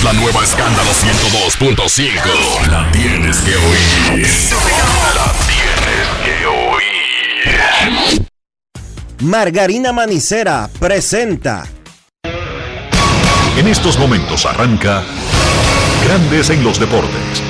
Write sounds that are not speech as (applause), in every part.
es la nueva Escándalo 102.5. La tienes que oír. La tienes que oír. Margarina Manicera presenta. En estos momentos arranca Grandes en los Deportes.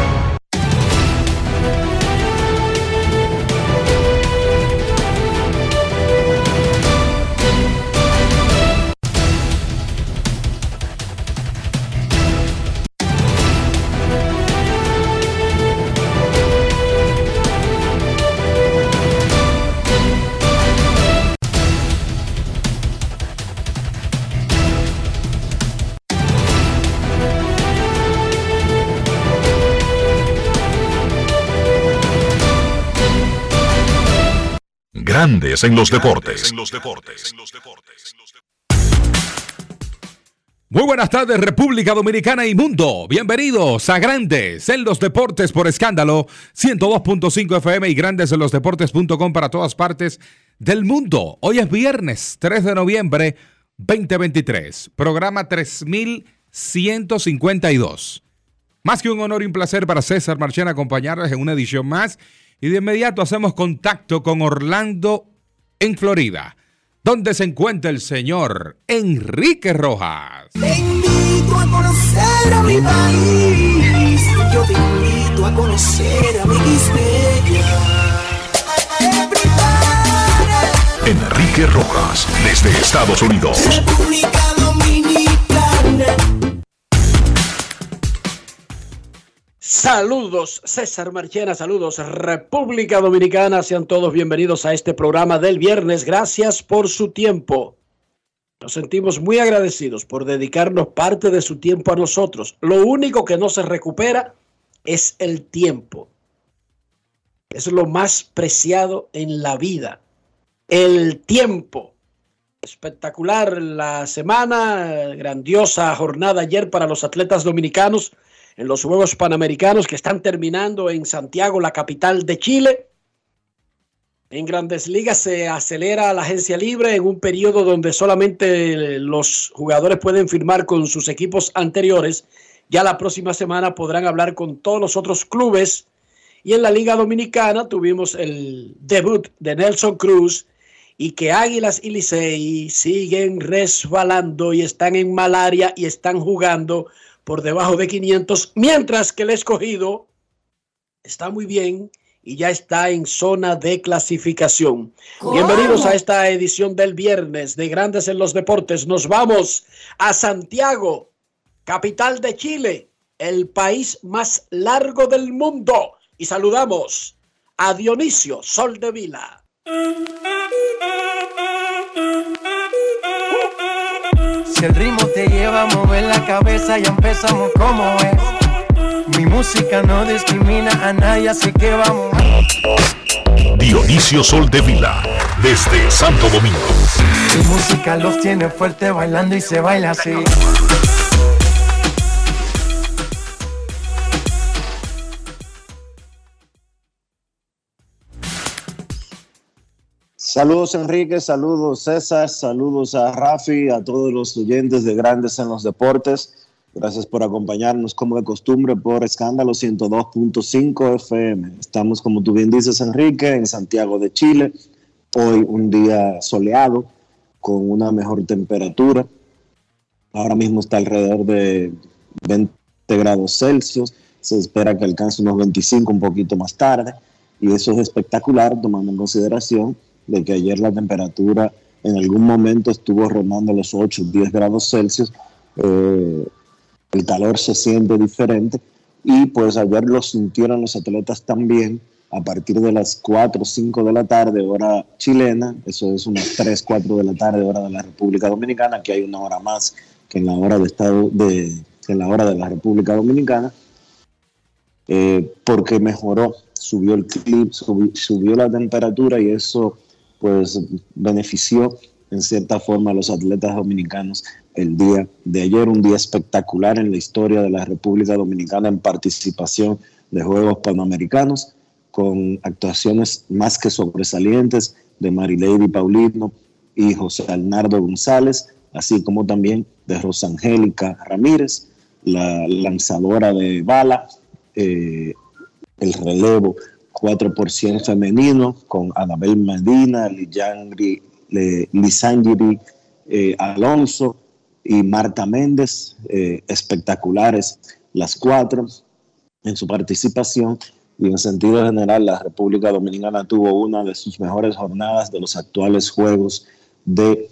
Grandes en los Deportes. Muy buenas tardes, República Dominicana y mundo. Bienvenidos a Grandes en los Deportes por escándalo 102.5 FM y Grandes en los Deportes.com para todas partes del mundo. Hoy es viernes 3 de noviembre 2023, programa 3152. Más que un honor y un placer para César Marchena acompañarles en una edición más y de inmediato hacemos contacto con Orlando en Florida, donde se encuentra el señor Enrique Rojas. Te invito a conocer a mi país. Yo te invito a conocer a mi Enrique Rojas, desde Estados Unidos. República Dominicana. Saludos, César Marchena, saludos, República Dominicana, sean todos bienvenidos a este programa del viernes. Gracias por su tiempo. Nos sentimos muy agradecidos por dedicarnos parte de su tiempo a nosotros. Lo único que no se recupera es el tiempo. Es lo más preciado en la vida. El tiempo. Espectacular la semana, grandiosa jornada ayer para los atletas dominicanos en los Juegos Panamericanos que están terminando en Santiago, la capital de Chile. En grandes ligas se acelera la agencia libre en un periodo donde solamente los jugadores pueden firmar con sus equipos anteriores. Ya la próxima semana podrán hablar con todos los otros clubes. Y en la Liga Dominicana tuvimos el debut de Nelson Cruz y que Águilas y Licey siguen resbalando y están en malaria y están jugando por debajo de 500, mientras que el escogido está muy bien y ya está en zona de clasificación. Bienvenidos a esta edición del viernes de Grandes en los Deportes. Nos vamos a Santiago, capital de Chile, el país más largo del mundo. Y saludamos a Dionisio Sol de Vila. (laughs) Si el ritmo te lleva a mover la cabeza, ya empezamos como es. Mi música no discrimina a nadie, así que vamos. Dionisio Sol de Vila, desde Santo Domingo. Mi música los tiene fuerte bailando y se baila así. Saludos Enrique, saludos César, saludos a Rafi, a todos los oyentes de Grandes en los Deportes. Gracias por acompañarnos como de costumbre por Escándalo 102.5 FM. Estamos, como tú bien dices, Enrique, en Santiago de Chile. Hoy un día soleado, con una mejor temperatura. Ahora mismo está alrededor de 20 grados Celsius. Se espera que alcance unos 25 un poquito más tarde. Y eso es espectacular, tomando en consideración de que ayer la temperatura en algún momento estuvo rondando los 8, 10 grados Celsius. Eh, el calor se siente diferente y pues ayer lo sintieron los atletas también a partir de las 4 o 5 de la tarde hora chilena, eso es unas 3, 4 de la tarde hora de la República Dominicana, que hay una hora más que en la hora de estado de que en la hora de la República Dominicana, eh, porque mejoró, subió el clip, subió, subió la temperatura y eso pues benefició en cierta forma a los atletas dominicanos el día de ayer, un día espectacular en la historia de la República Dominicana en participación de Juegos Panamericanos, con actuaciones más que sobresalientes de Marilady Paulino y José Arnardo González, así como también de Rosangélica Ramírez, la lanzadora de bala, eh, el relevo 4% femenino con Anabel Medina, Lisangiri eh, Alonso y Marta Méndez, eh, espectaculares las cuatro en su participación y en sentido general la República Dominicana tuvo una de sus mejores jornadas de los actuales Juegos de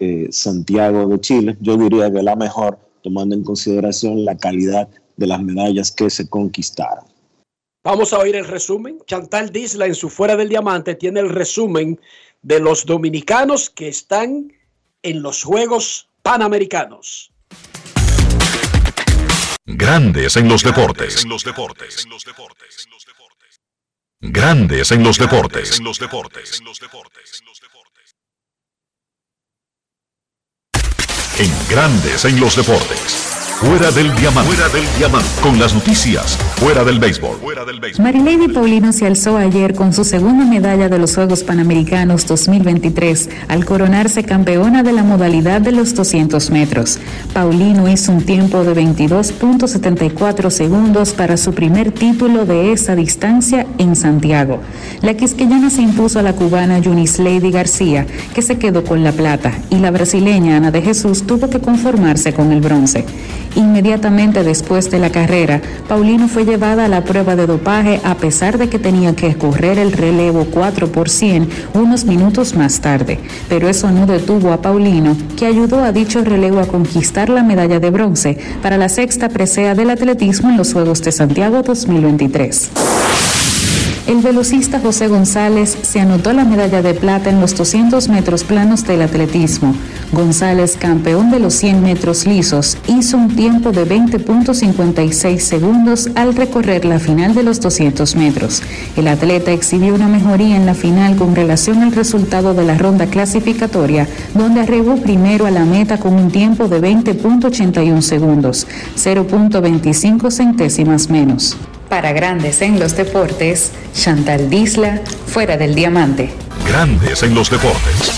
eh, Santiago de Chile. Yo diría que la mejor, tomando en consideración la calidad de las medallas que se conquistaron. Vamos a oír el resumen. Chantal Disla en su Fuera del Diamante tiene el resumen de los dominicanos que están en los Juegos Panamericanos. Grandes en los deportes. En los deportes. Grandes en los deportes. En los deportes. En Grandes en los deportes. Fuera del diamante. Fuera del diamante. Con las noticias. Fuera del béisbol. Fuera del béisbol. Marilady Paulino se alzó ayer con su segunda medalla de los Juegos Panamericanos 2023 al coronarse campeona de la modalidad de los 200 metros. Paulino hizo un tiempo de 22.74 segundos para su primer título de esa distancia en Santiago. La quisqueyana se impuso a la cubana Yunis Lady García, que se quedó con la plata, y la brasileña Ana de Jesús tuvo que conformarse con el bronce. Inmediatamente después de la carrera, Paulino fue llevada a la prueba de dopaje a pesar de que tenía que correr el relevo 4 por 100 unos minutos más tarde. Pero eso no detuvo a Paulino, que ayudó a dicho relevo a conquistar la medalla de bronce para la sexta presea del atletismo en los Juegos de Santiago 2023. El velocista José González se anotó la medalla de plata en los 200 metros planos del atletismo. González, campeón de los 100 metros lisos, hizo un tiempo de 20.56 segundos al recorrer la final de los 200 metros. El atleta exhibió una mejoría en la final con relación al resultado de la ronda clasificatoria, donde arribó primero a la meta con un tiempo de 20.81 segundos, 0.25 centésimas menos. Para grandes en los deportes, Chantal Disla, fuera del diamante. Grandes en los deportes.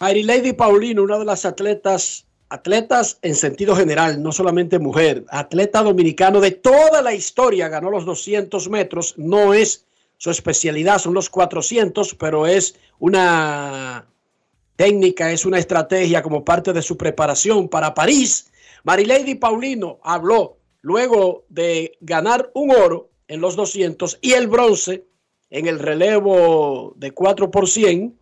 Lady Paulino, una de las atletas, atletas en sentido general, no solamente mujer, atleta dominicano de toda la historia, ganó los 200 metros, no es su especialidad, son los 400, pero es una técnica, es una estrategia como parte de su preparación para París. Lady Paulino habló luego de ganar un oro en los 200 y el bronce en el relevo de 4 por 100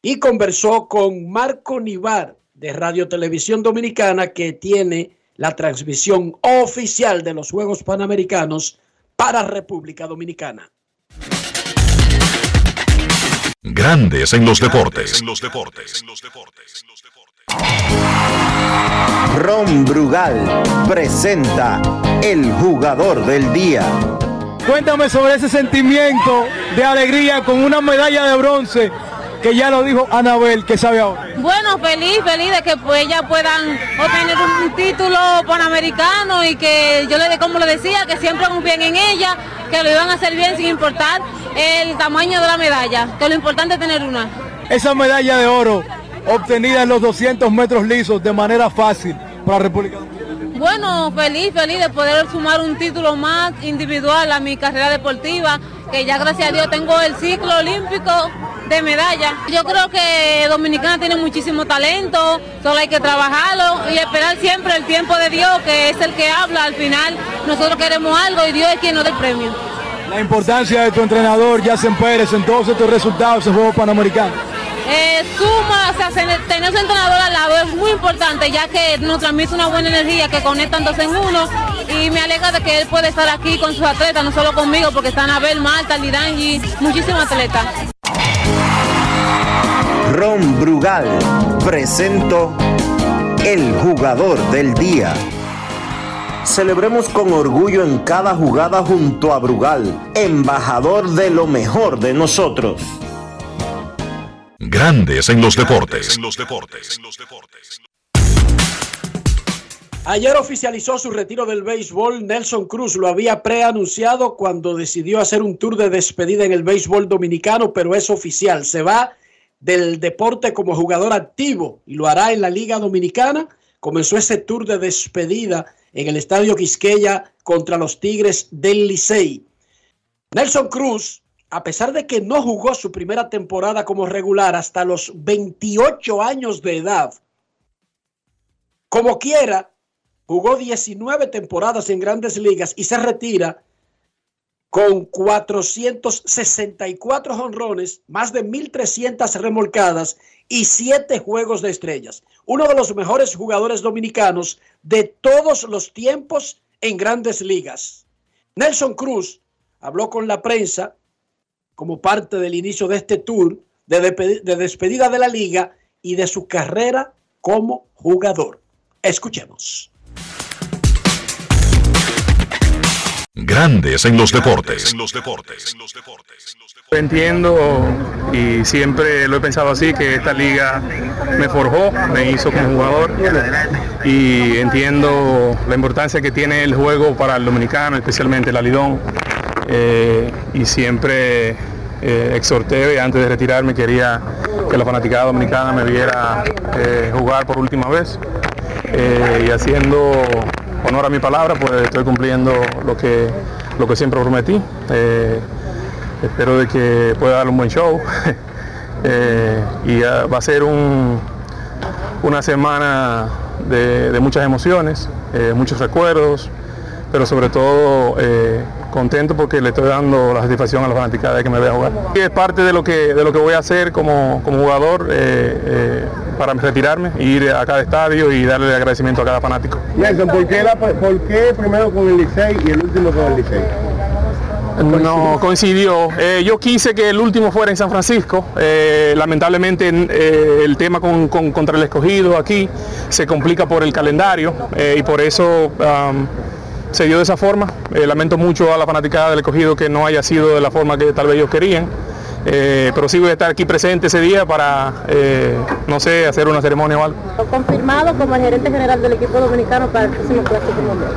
y conversó con Marco Nivar de Radio Televisión Dominicana que tiene la transmisión oficial de los Juegos Panamericanos para República Dominicana. Grandes en los deportes. En los deportes. Ron Brugal presenta el jugador del día. Cuéntame sobre ese sentimiento de alegría con una medalla de bronce que ya lo dijo Anabel, que sabe ahora. Bueno, feliz, feliz de que pues ellas puedan obtener un título panamericano y que yo le como le decía, que siempre confíen en ella, que lo iban a hacer bien sin importar el tamaño de la medalla, que lo importante es tener una. Esa medalla de oro obtenida en los 200 metros lisos de manera fácil para República Bueno, feliz, feliz de poder sumar un título más individual a mi carrera deportiva, que ya gracias a Dios tengo el ciclo olímpico de medalla. Yo creo que Dominicana tiene muchísimo talento, solo hay que trabajarlo y esperar siempre el tiempo de Dios, que es el que habla. Al final nosotros queremos algo y Dios es quien nos da el premio. La importancia de tu entrenador, Yacen Pérez, en todos estos resultados en Juegos Panamericanos eh, suma, tener su entrenador al lado es muy importante, ya que nos transmite una buena energía que conectan dos en uno y me alegra de que él puede estar aquí con sus atletas, no solo conmigo, porque están Abel, Marta, Lidangi, muchísimos atletas. Ron Brugal presento el jugador del día. Celebremos con orgullo en cada jugada junto a Brugal, embajador de lo mejor de nosotros. Grandes en los deportes. Ayer oficializó su retiro del béisbol. Nelson Cruz lo había preanunciado cuando decidió hacer un tour de despedida en el béisbol dominicano, pero es oficial. Se va del deporte como jugador activo y lo hará en la Liga Dominicana. Comenzó ese tour de despedida en el Estadio Quisqueya contra los Tigres del Licey. Nelson Cruz, a pesar de que no jugó su primera temporada como regular hasta los 28 años de edad, como quiera, jugó 19 temporadas en grandes ligas y se retira con 464 honrones, más de 1.300 remolcadas y 7 juegos de estrellas. Uno de los mejores jugadores dominicanos de todos los tiempos en grandes ligas. Nelson Cruz habló con la prensa como parte del inicio de este tour de, de despedida de la liga y de su carrera como jugador. Escuchemos. Grandes en los deportes. Entiendo y siempre lo he pensado así, que esta liga me forjó, me hizo como jugador y entiendo la importancia que tiene el juego para el dominicano, especialmente el alidón. Eh, y siempre eh, exhorté, antes de retirarme, quería que la fanaticada dominicana me viera eh, jugar por última vez. y haciendo honor a mi palabra, pues estoy cumpliendo lo que, lo que siempre prometí. Eh, espero de que pueda dar un buen show. (laughs) eh, y va a ser un, una semana de, muchas emociones, eh, muchos recuerdos, pero sobre todo eh, contento porque le estoy dando la satisfacción a los fanáticos de que me vea jugar. Y es parte de lo que, de lo que voy a hacer como, como jugador eh, eh, para retirarme, ir a cada estadio y darle agradecimiento a cada fanático. Nelson, ¿por qué, la- por qué primero con el Licey y el último con el Licey? No coincidió. Eh, yo quise que el último fuera en San Francisco. Eh, lamentablemente eh, el tema con- con- contra el escogido aquí se complica por el calendario y por eso se dio de esa forma. Eh, lamento mucho a la fanaticada del escogido que no haya sido de la forma que tal vez ellos querían. Eh, pero sí voy a estar aquí presente ese día para, eh, no sé, hacer una ceremonia o algo. confirmado como el gerente general del equipo dominicano para el próximo clásico mundial.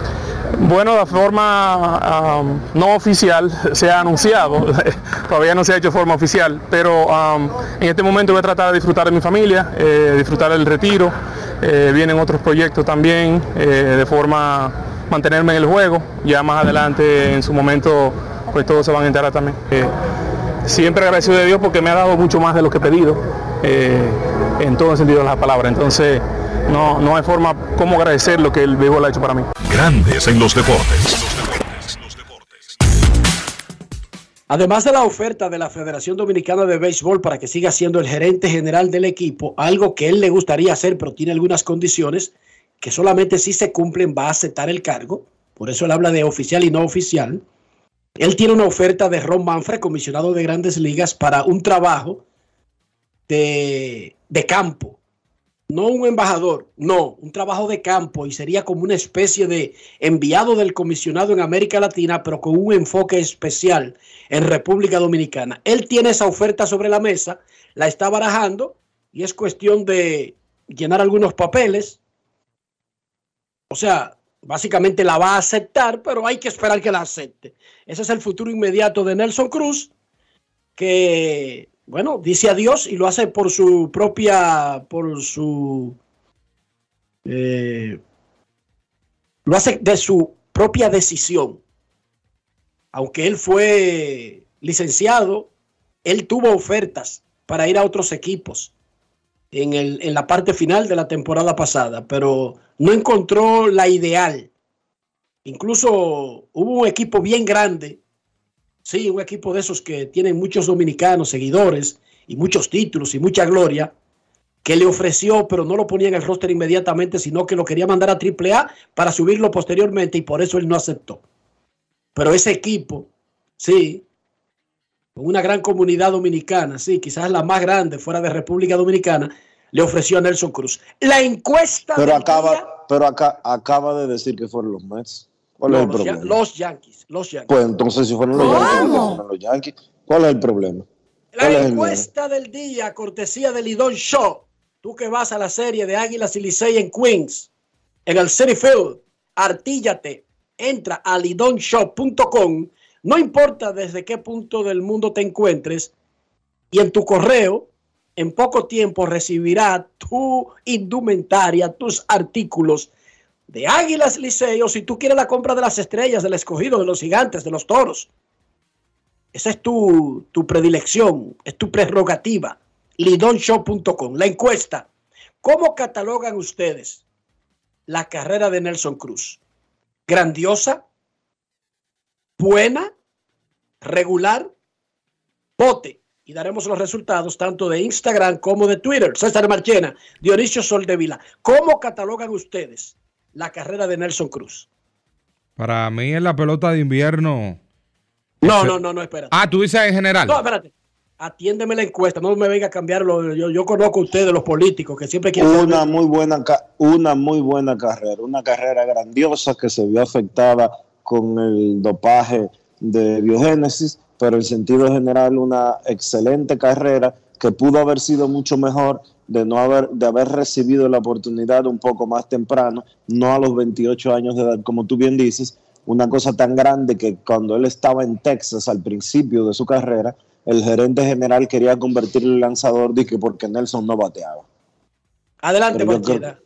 Bueno, de forma um, no oficial se ha anunciado, (laughs) todavía no se ha hecho de forma oficial, pero um, en este momento voy a tratar de disfrutar de mi familia, eh, disfrutar del retiro, vienen otros proyectos también, de forma mantenerme en el juego, ya más adelante en su momento pues todos se van a enterar también. Eh, siempre agradecido de Dios porque me ha dado mucho más de lo que he pedido, eh, en todo el sentido de la palabra, entonces no, no hay forma como agradecer lo que el béisbol ha hecho para mí. Grandes en los deportes. Además de la oferta de la Federación Dominicana de Béisbol para que siga siendo el gerente general del equipo, algo que él le gustaría hacer, pero tiene algunas condiciones que solamente si se cumplen va a aceptar el cargo. Por eso él habla de oficial y no oficial. Él tiene una oferta de Ron Manfred, comisionado de grandes ligas, para un trabajo de, de campo. No un embajador, no, un trabajo de campo y sería como una especie de enviado del comisionado en América Latina, pero con un enfoque especial en República Dominicana. Él tiene esa oferta sobre la mesa, la está barajando y es cuestión de llenar algunos papeles. O sea, básicamente la va a aceptar, pero hay que esperar que la acepte. Ese es el futuro inmediato de Nelson Cruz, que, bueno, dice adiós y lo hace por su propia, por su, eh, lo hace de su propia decisión. Aunque él fue licenciado, él tuvo ofertas para ir a otros equipos en, el, en la parte final de la temporada pasada, pero no encontró la ideal. Incluso hubo un equipo bien grande, sí, un equipo de esos que tienen muchos dominicanos, seguidores y muchos títulos y mucha gloria, que le ofreció, pero no lo ponía en el roster inmediatamente, sino que lo quería mandar a AAA para subirlo posteriormente y por eso él no aceptó. Pero ese equipo, sí, con una gran comunidad dominicana, sí, quizás la más grande fuera de República Dominicana, le ofreció a Nelson Cruz. La encuesta Pero del acaba, día- pero acá, acaba de decir que fueron los Mets. ¿Cuál No, es el los, problema? Ya- los Yankees, los Yankees. Pues entonces si fueron los. Yankees, fueron los Yankees. ¿Cuál es el problema? La ¿Cuál es el encuesta del día, cortesía de Lidón Show. Tú que vas a la serie de Águilas y Licey en Queens, en el City Field, artíllate, entra a lidonshop.com, no importa desde qué punto del mundo te encuentres, y en tu correo, en poco tiempo recibirá tu indumentaria, tus artículos de Águilas Licey, o si tú quieres la compra de las estrellas, del escogido, de los gigantes, de los toros. Esa es tu, tu predilección, es tu prerrogativa. Lidonshow.com. La encuesta. ¿Cómo catalogan ustedes la carrera de Nelson Cruz? ¿Grandiosa? ¿Buena? ¿Regular? ¿Pote? Y daremos los resultados tanto de Instagram como de Twitter. César Marchena, Dionisio Soldevila. ¿Cómo catalogan ustedes la carrera de Nelson Cruz? Para mí en la pelota de invierno. No, no, no, no, espérate. Ah, tú dices en general. No, espérate. Atiéndeme la encuesta, no me venga a cambiarlo. Yo, yo conozco a ustedes, los políticos, que siempre quieren Una saber- muy buena una muy buena carrera, una carrera grandiosa que se vio afectada con el dopaje de biogénesis, pero en sentido general una excelente carrera que pudo haber sido mucho mejor de no haber de haber recibido la oportunidad un poco más temprano, no a los 28 años de edad, como tú bien dices, una cosa tan grande que cuando él estaba en Texas al principio de su carrera, el gerente general quería convertirlo en lanzador que porque Nelson no bateaba. Adelante, Marchena.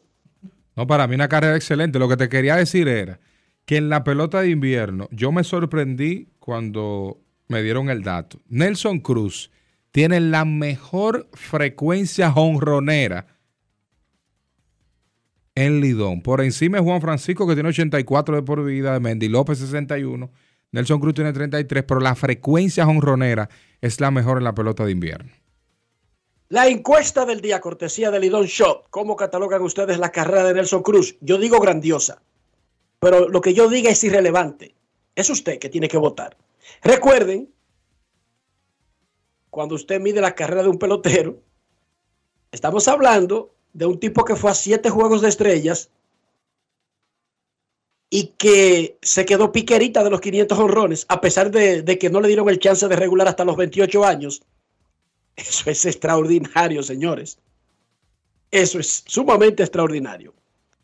No, para mí una carrera excelente. Lo que te quería decir era que en la pelota de invierno yo me sorprendí cuando me dieron el dato. Nelson Cruz tiene la mejor frecuencia jonronera en Lidón. Por encima es Juan Francisco que tiene 84 de por vida, Mendy López 61, Nelson Cruz tiene 33, pero la frecuencia jonronera es la mejor en la pelota de invierno. La encuesta del día, cortesía de Lidón Shop. ¿Cómo catalogan ustedes la carrera de Nelson Cruz? Yo digo grandiosa, pero lo que yo diga es irrelevante. Es usted que tiene que votar. Recuerden, cuando usted mide la carrera de un pelotero, estamos hablando de un tipo que fue a siete juegos de estrellas y que se quedó piquerita de los 500 honrones, a pesar de, de que no le dieron el chance de regular hasta los 28 años. Eso es extraordinario, señores. Eso es sumamente extraordinario.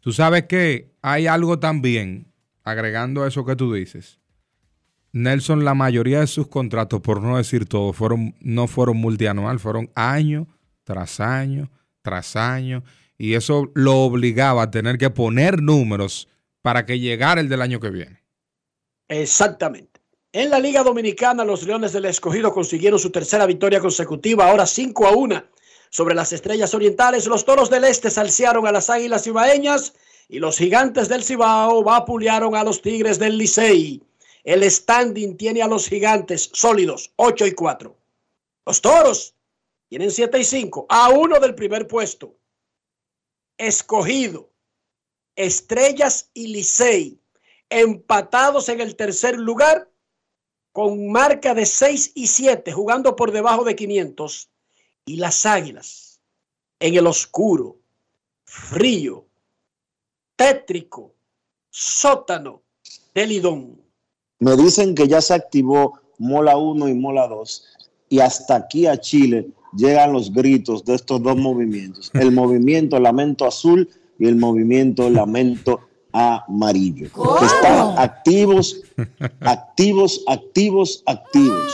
Tú sabes que hay algo también, agregando eso que tú dices. Nelson, la mayoría de sus contratos, por no decir todo, fueron, no fueron multianual, fueron año tras año, tras año. Y eso lo obligaba a tener que poner números para que llegara el del año que viene. Exactamente. En la Liga Dominicana, los Leones del Escogido consiguieron su tercera victoria consecutiva, ahora 5 a 1 sobre las Estrellas Orientales. Los Toros del Este salsearon a las Águilas Cibaeñas y los Gigantes del Cibao vapulearon a los Tigres del Licey. El standing tiene a los Gigantes sólidos, 8 y 4. Los Toros tienen 7 y 5, a uno del primer puesto. Escogido, Estrellas y Licey empatados en el tercer lugar con marca de 6 y 7, jugando por debajo de 500. Y las Águilas en el oscuro, frío, tétrico, sótano de Lidón. Me dicen que ya se activó Mola 1 y Mola 2 y hasta aquí a Chile llegan los gritos de estos dos movimientos, el (laughs) movimiento Lamento Azul y el movimiento Lamento Amarillo, que están activos, activos, activos, activos.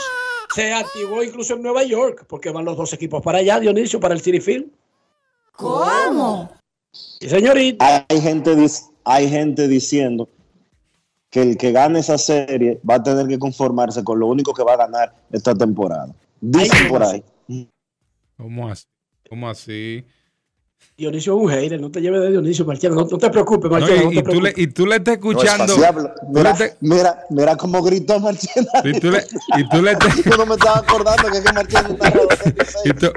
Se activó incluso en Nueva York, porque van los dos equipos para allá, Dionisio, para el City Field. ¿Cómo? Sí, señorita. Hay gente, hay gente diciendo que el que gane esa serie va a tener que conformarse con lo único que va a ganar esta temporada. Dicen por ahí. ¿Cómo así? ¿Cómo así? Dionisio es un hater, no te lleves de Dionisio, Marciano, no, no te preocupes, No, Marciano, y, no te y tú le, y tú le (laughs) estás No es escuchando. Mira, te- mira, mira cómo gritó Marchena. y tú le, y tú le estás- Yo no me estaba acordando que, es que Marchena está (laughs) y tú-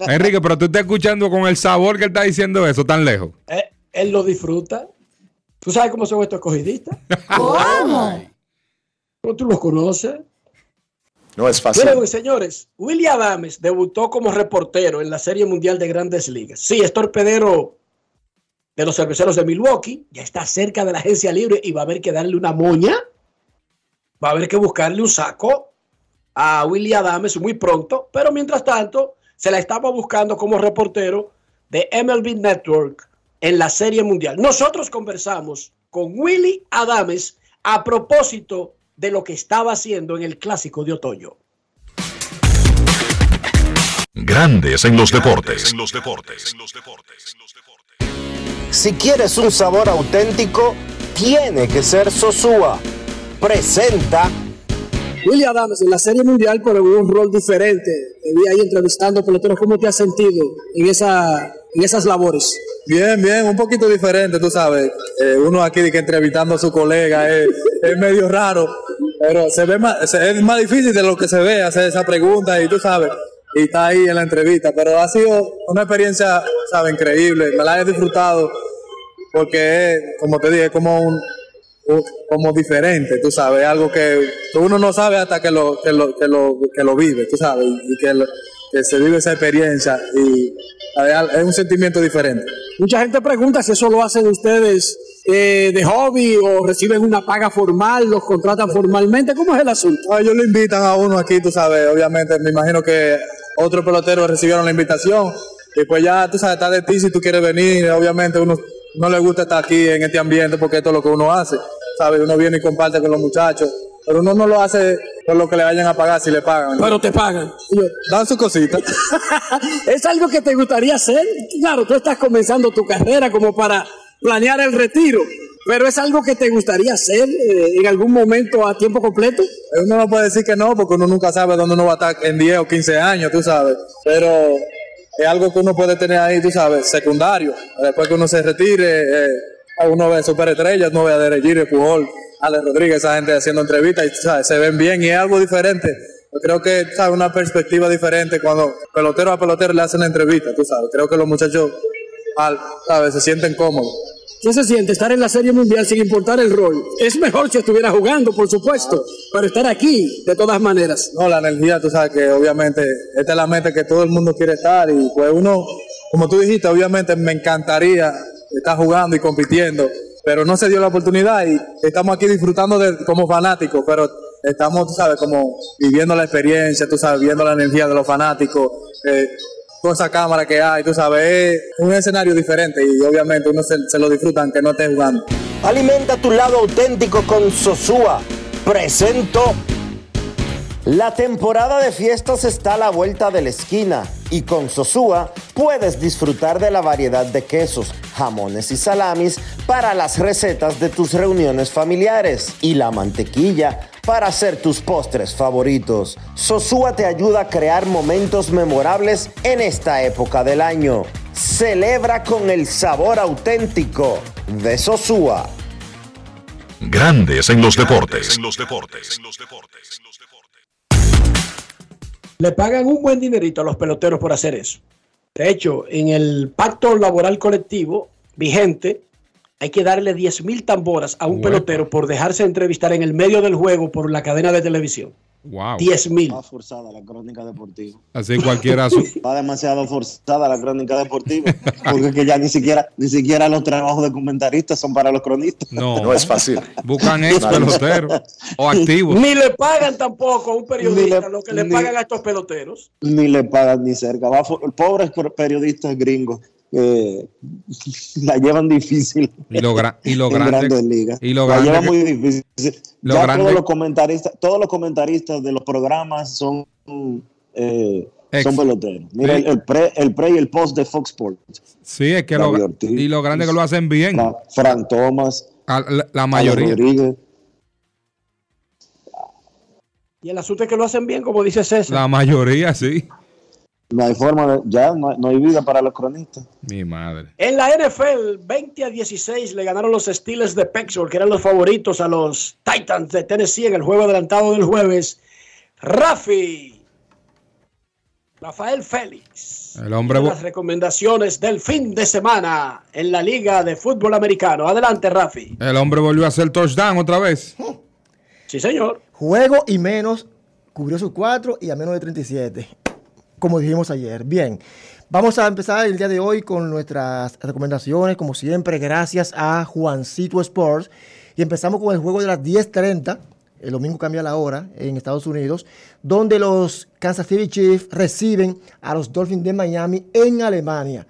Enrique, pero tú estás escuchando con el sabor que él está diciendo eso tan lejos. Eh, él lo disfruta. ¿Tú sabes cómo son estos escogidistas? ¿Cómo? ¿Cómo tú los conoces? No es fácil. Miren, señores, Willie Adames debutó como reportero en la Serie Mundial de Grandes Ligas. Sí, es torpedero de los cerveceros de Milwaukee. Ya está cerca de la agencia libre y va a haber que darle una moña. Va a haber que buscarle un saco. a Willy Adames muy pronto, pero mientras tanto se la estaba buscando como reportero de MLB Network en la Serie Mundial. Nosotros conversamos con Willy Adames a propósito de lo que estaba haciendo en el Clásico de Otoño. Grandes en los deportes. Si quieres un sabor auténtico, tiene que ser Sosúa. Presenta Willy Adames en la Serie Mundial, pero en un rol diferente. Te vi ahí entrevistando peloteros. ¿Cómo te has sentido en, esa, en esas labores? Bien, bien, un poquito diferente, tú sabes. Eh, uno aquí que entrevistando a su colega es, es medio raro, pero se ve más, es más difícil de lo que se ve hacer esa pregunta y tú sabes, y está ahí en la entrevista. Pero ha sido una experiencia, sabes, increíble. Me la he disfrutado porque como te dije, como un, como diferente, tú sabes, algo que, uno no sabe hasta que lo, que lo, que lo, que lo vive, tú sabes, y que, lo- que se vive esa experiencia y es un sentimiento diferente. Mucha gente pregunta si eso lo hacen ustedes eh, de hobby o reciben una paga formal, los contratan formalmente. ¿Cómo es el asunto? Ah, ellos lo invitan a uno aquí, tú sabes, obviamente, me imagino que otros peloteros recibieron la invitación y pues ya, tú sabes, está de ti si tú quieres venir, obviamente uno no le gusta estar aquí en este ambiente porque esto es lo que uno hace, ¿sabes? Uno viene y comparte con los muchachos, pero uno no lo hace por lo que le vayan a pagar si le pagan. Pero te pagan. Dan su cosita. (laughs) ¿Es algo que te gustaría hacer? Claro, tú estás comenzando tu carrera como para planear el retiro, pero ¿es algo que te gustaría hacer eh, en algún momento a tiempo completo? Uno no puede decir que no, porque uno nunca sabe dónde uno va a estar en 10 o 15 años, tú sabes. Pero es algo que uno puede tener ahí, tú sabes, secundario. Después que uno se retire, eh, uno ve superestrellas, uno ve a Derek Pujol, Alex Rodríguez, esa gente haciendo entrevistas y sabes, se ven bien y es algo diferente. Yo creo que sabes una perspectiva diferente cuando pelotero a pelotero le hacen entrevista, tú sabes. Creo que los muchachos, sabes, se sienten cómodos. ¿Qué se siente estar en la Serie Mundial sin importar el rol? Es mejor si estuviera jugando, por supuesto, pero estar aquí de todas maneras. No, la energía, tú sabes que obviamente esta es la meta que todo el mundo quiere estar y pues uno, como tú dijiste, obviamente me encantaría estar jugando y compitiendo, pero no se dio la oportunidad y estamos aquí disfrutando de, como fanáticos, pero estamos, tú sabes, como viviendo la experiencia, tú sabes, viendo la energía de los fanáticos, eh, con esa cámara que hay, tú sabes, es un escenario diferente y obviamente uno se, se lo disfruta aunque no esté jugando. Alimenta tu lado auténtico con Sosúa. Presento. La temporada de fiestas está a la vuelta de la esquina y con Sosúa puedes disfrutar de la variedad de quesos, jamones y salamis para las recetas de tus reuniones familiares y la mantequilla para hacer tus postres favoritos. Sosúa te ayuda a crear momentos memorables en esta época del año. Celebra con el sabor auténtico de Sosúa. Grandes en los deportes. Le pagan un buen dinerito a los peloteros por hacer eso. De hecho, en el pacto laboral colectivo vigente, hay que darle 10 mil tamboras a un pelotero por dejarse entrevistar en el medio del juego por la cadena de televisión. Wow. 10 mil. Va forzada la crónica deportiva. Así cualquiera. su- (laughs) Va demasiado forzada la crónica deportiva. Porque es que ya ni siquiera, ni siquiera los trabajos de comentaristas son para los cronistas. No. No es fácil. Buscan ex peloteros o activos. Ni le pagan tampoco a un periodista le- lo que le ni- pagan a estos peloteros. Ni le pagan ni cerca. Va pobres per- periodistas gringos eh, (laughs) la llevan difícil. Y lo, gra- y lo en grande. grandes ligas. Y lo la grande llevan que- muy difícil. lo ya grande- todos los comentaristas, todos los comentaristas de los programas son eh, son peloteros. Mira Sí. el, pre, el pre y el post de Fox Sports. Sí, es que lo, Ortiz. y lo grande que lo hacen bien. Fra- Frank Thomas, A- La, la mayoría. Rodríguez. Y el asunto es que lo hacen bien, como dice César. La mayoría, sí. No hay forma de, ya no, hay- no hay vida para los cronistas. Mi madre. En la NFL, 20 a 16 le ganaron los Steelers de Pittsburgh, que eran los favoritos a los Titans de Tennessee en el juego adelantado del jueves. Rafi, Rafael Félix. El hombre. Las recomendaciones del fin de semana en la Liga de Fútbol Americano. Adelante, Rafi. El hombre volvió a hacer touchdown otra vez. Sí, señor. Juego y menos, cubrió sus cuatro y a menos de 37, como dijimos ayer. Bien, vamos a empezar el día de hoy con nuestras recomendaciones, como siempre, gracias a Juancito Sports. Y empezamos con el juego de las 10.30 el domingo cambia la hora en Estados Unidos, donde los Kansas City Chiefs reciben a los Dolphins de Miami en Alemania.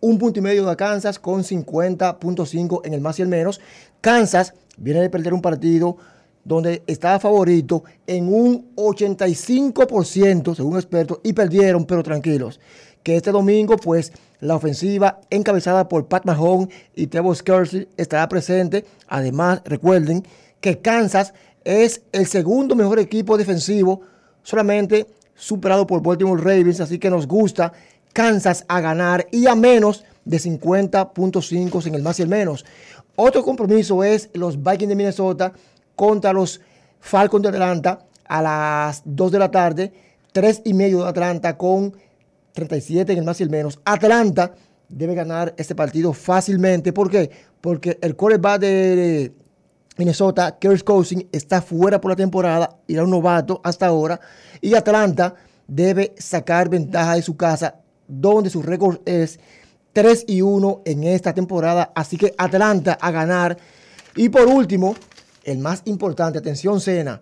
Un punto y medio de Kansas con 50.5 en el más y el menos. Kansas viene de perder un partido donde estaba favorito en un 85% según expertos y perdieron, pero tranquilos. Que este domingo, pues, la ofensiva encabezada por Pat Mahomes y Trevor Skersey estará presente. Además, recuerden que Kansas es el segundo mejor equipo defensivo, solamente superado por Baltimore Ravens, así que nos gusta Kansas a ganar y a menos de 50.5 en el más y el menos. Otro compromiso es los Vikings de Minnesota contra los Falcons de Atlanta a las 2 de la tarde, 3 y medio de Atlanta con 37 en el más y el menos. Atlanta debe ganar este partido fácilmente. ¿Por qué? Porque el quarterback de Minnesota, Kirk Cousins, está fuera por la temporada, era un novato hasta ahora. Y Atlanta debe sacar ventaja de su casa, donde su récord es 3 y 1 en esta temporada. Así que Atlanta a ganar. Y por último, el más importante, atención, Cena.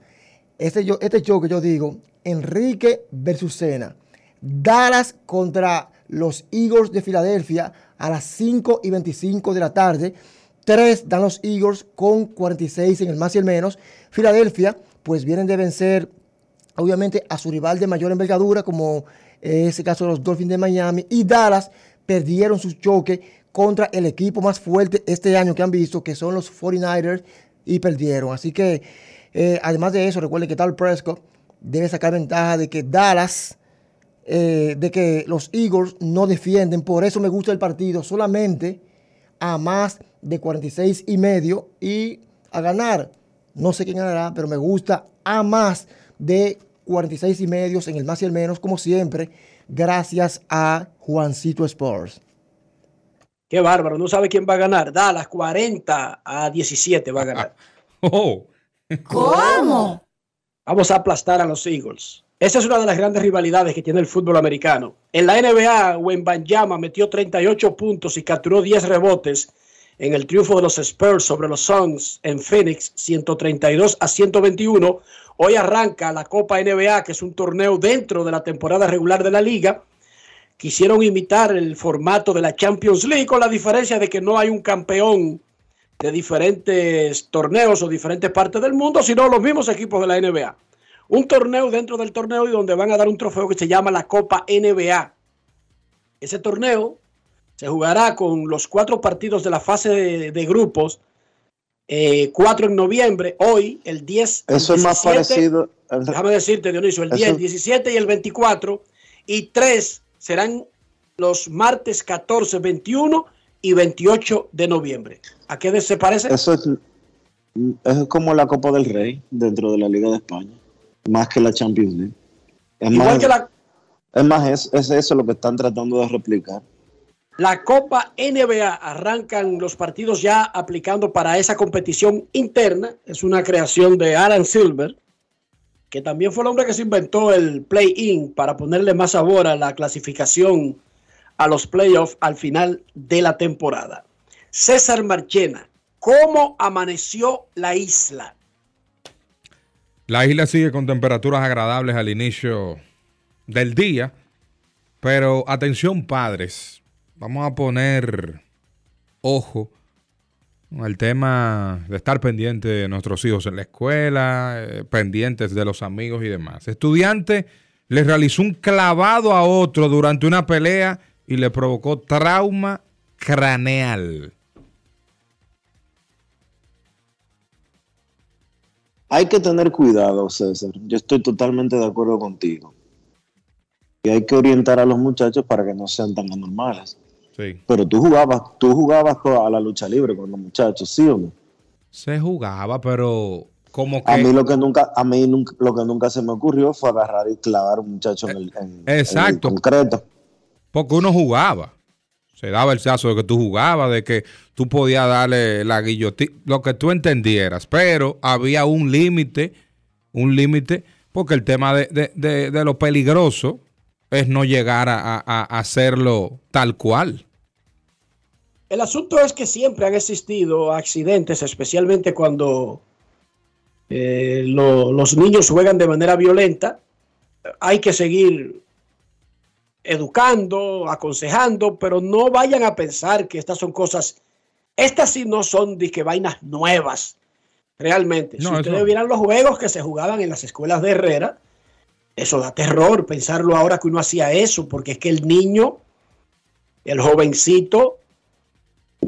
Este, yo, este show que yo digo, Enrique versus Cena. Dallas contra los Eagles de Filadelfia a las 5 y 25 de la tarde. 3 dan los Eagles con 46 en el más y el menos. Filadelfia, pues vienen de vencer, obviamente, a su rival de mayor envergadura, como es el caso de los Dolphins de Miami. Y Dallas perdieron su choque contra el equipo más fuerte este año que han visto, que son los 49ers, y perdieron. Así que, eh, además de eso, recuerden que Tal Prescott debe sacar ventaja de que Dallas eh, de que los Eagles no defienden. Por eso me gusta el partido solamente a más de 46 y medio y a ganar. No sé quién ganará, pero me gusta a más de 46 y medio en el más y el menos, como siempre, gracias a Juancito Sports. Qué bárbaro, no sabe quién va a ganar. Da las 40 a 17 va a ganar. (laughs) Oh. ¿Cómo? Vamos a aplastar a los Eagles. Esa es una de las grandes rivalidades que tiene el fútbol americano. En la NBA, Banyama metió 38 puntos y capturó 10 rebotes en el triunfo de los Spurs sobre los Suns en Phoenix, 132 a 121. Hoy arranca la Copa NBA, que es un torneo dentro de la temporada regular de la liga. Quisieron imitar el formato de la Champions League con la diferencia de que no hay un campeón de diferentes torneos o diferentes partes del mundo, sino los mismos equipos de la NBA un torneo dentro del torneo y donde van a dar un trofeo que se llama la Copa NBA. Ese torneo se jugará con los cuatro partidos de la fase de, grupos, eh, cuatro en noviembre, hoy, el 10. Eso es más parecido. Déjame decirte, Dionisio, el 10, 17 y el 24, y tres serán los martes 14, 21 y 28 de noviembre. ¿A qué se parece? Eso es, es como la Copa del Rey dentro de la Liga de España más que la Champions League. Es más, es, más es, eso lo que están tratando de replicar. La Copa NBA arrancan los partidos ya aplicando para esa competición interna. Es una creación de Aaron Silver, que también fue el hombre que se inventó el play-in para ponerle más sabor a la clasificación a los playoffs al final de la temporada. César Marchena, ¿cómo amaneció la isla? La isla sigue con temperaturas agradables al inicio del día, pero atención padres, vamos a poner ojo al tema de estar pendiente de nuestros hijos en la escuela, eh, pendientes de los amigos y demás. Estudiante le realizó un clavado a otro durante una pelea y le provocó trauma craneal. Hay que tener cuidado, César. Yo estoy totalmente de acuerdo contigo. Y hay que orientar a los muchachos para que no sean tan anormales. Sí. Pero tú jugabas, tú jugabas a la lucha libre con los muchachos, ¿sí o no? Se jugaba, pero como que... A mí lo que nunca, a mí nunca, lo que nunca se me ocurrió fue agarrar y clavar a un muchacho en el, Exacto. concreto. Porque uno jugaba. Se daba el caso de que tú jugabas, de que tú podías darle la guillotina, lo que tú entendieras, pero había un límite, un límite, porque el tema de, lo peligroso es no llegar a, hacerlo tal cual. El asunto es que siempre han existido accidentes, especialmente cuando eh, lo- los niños juegan de manera violenta. Hay que seguir educando, aconsejando, pero no vayan a pensar que estas son cosas, estas sí no son de que vainas nuevas, realmente. No, si ustedes vieran los juegos que se jugaban en las escuelas de Herrera, eso da terror pensarlo ahora que uno hacía eso, porque es que el niño, el jovencito,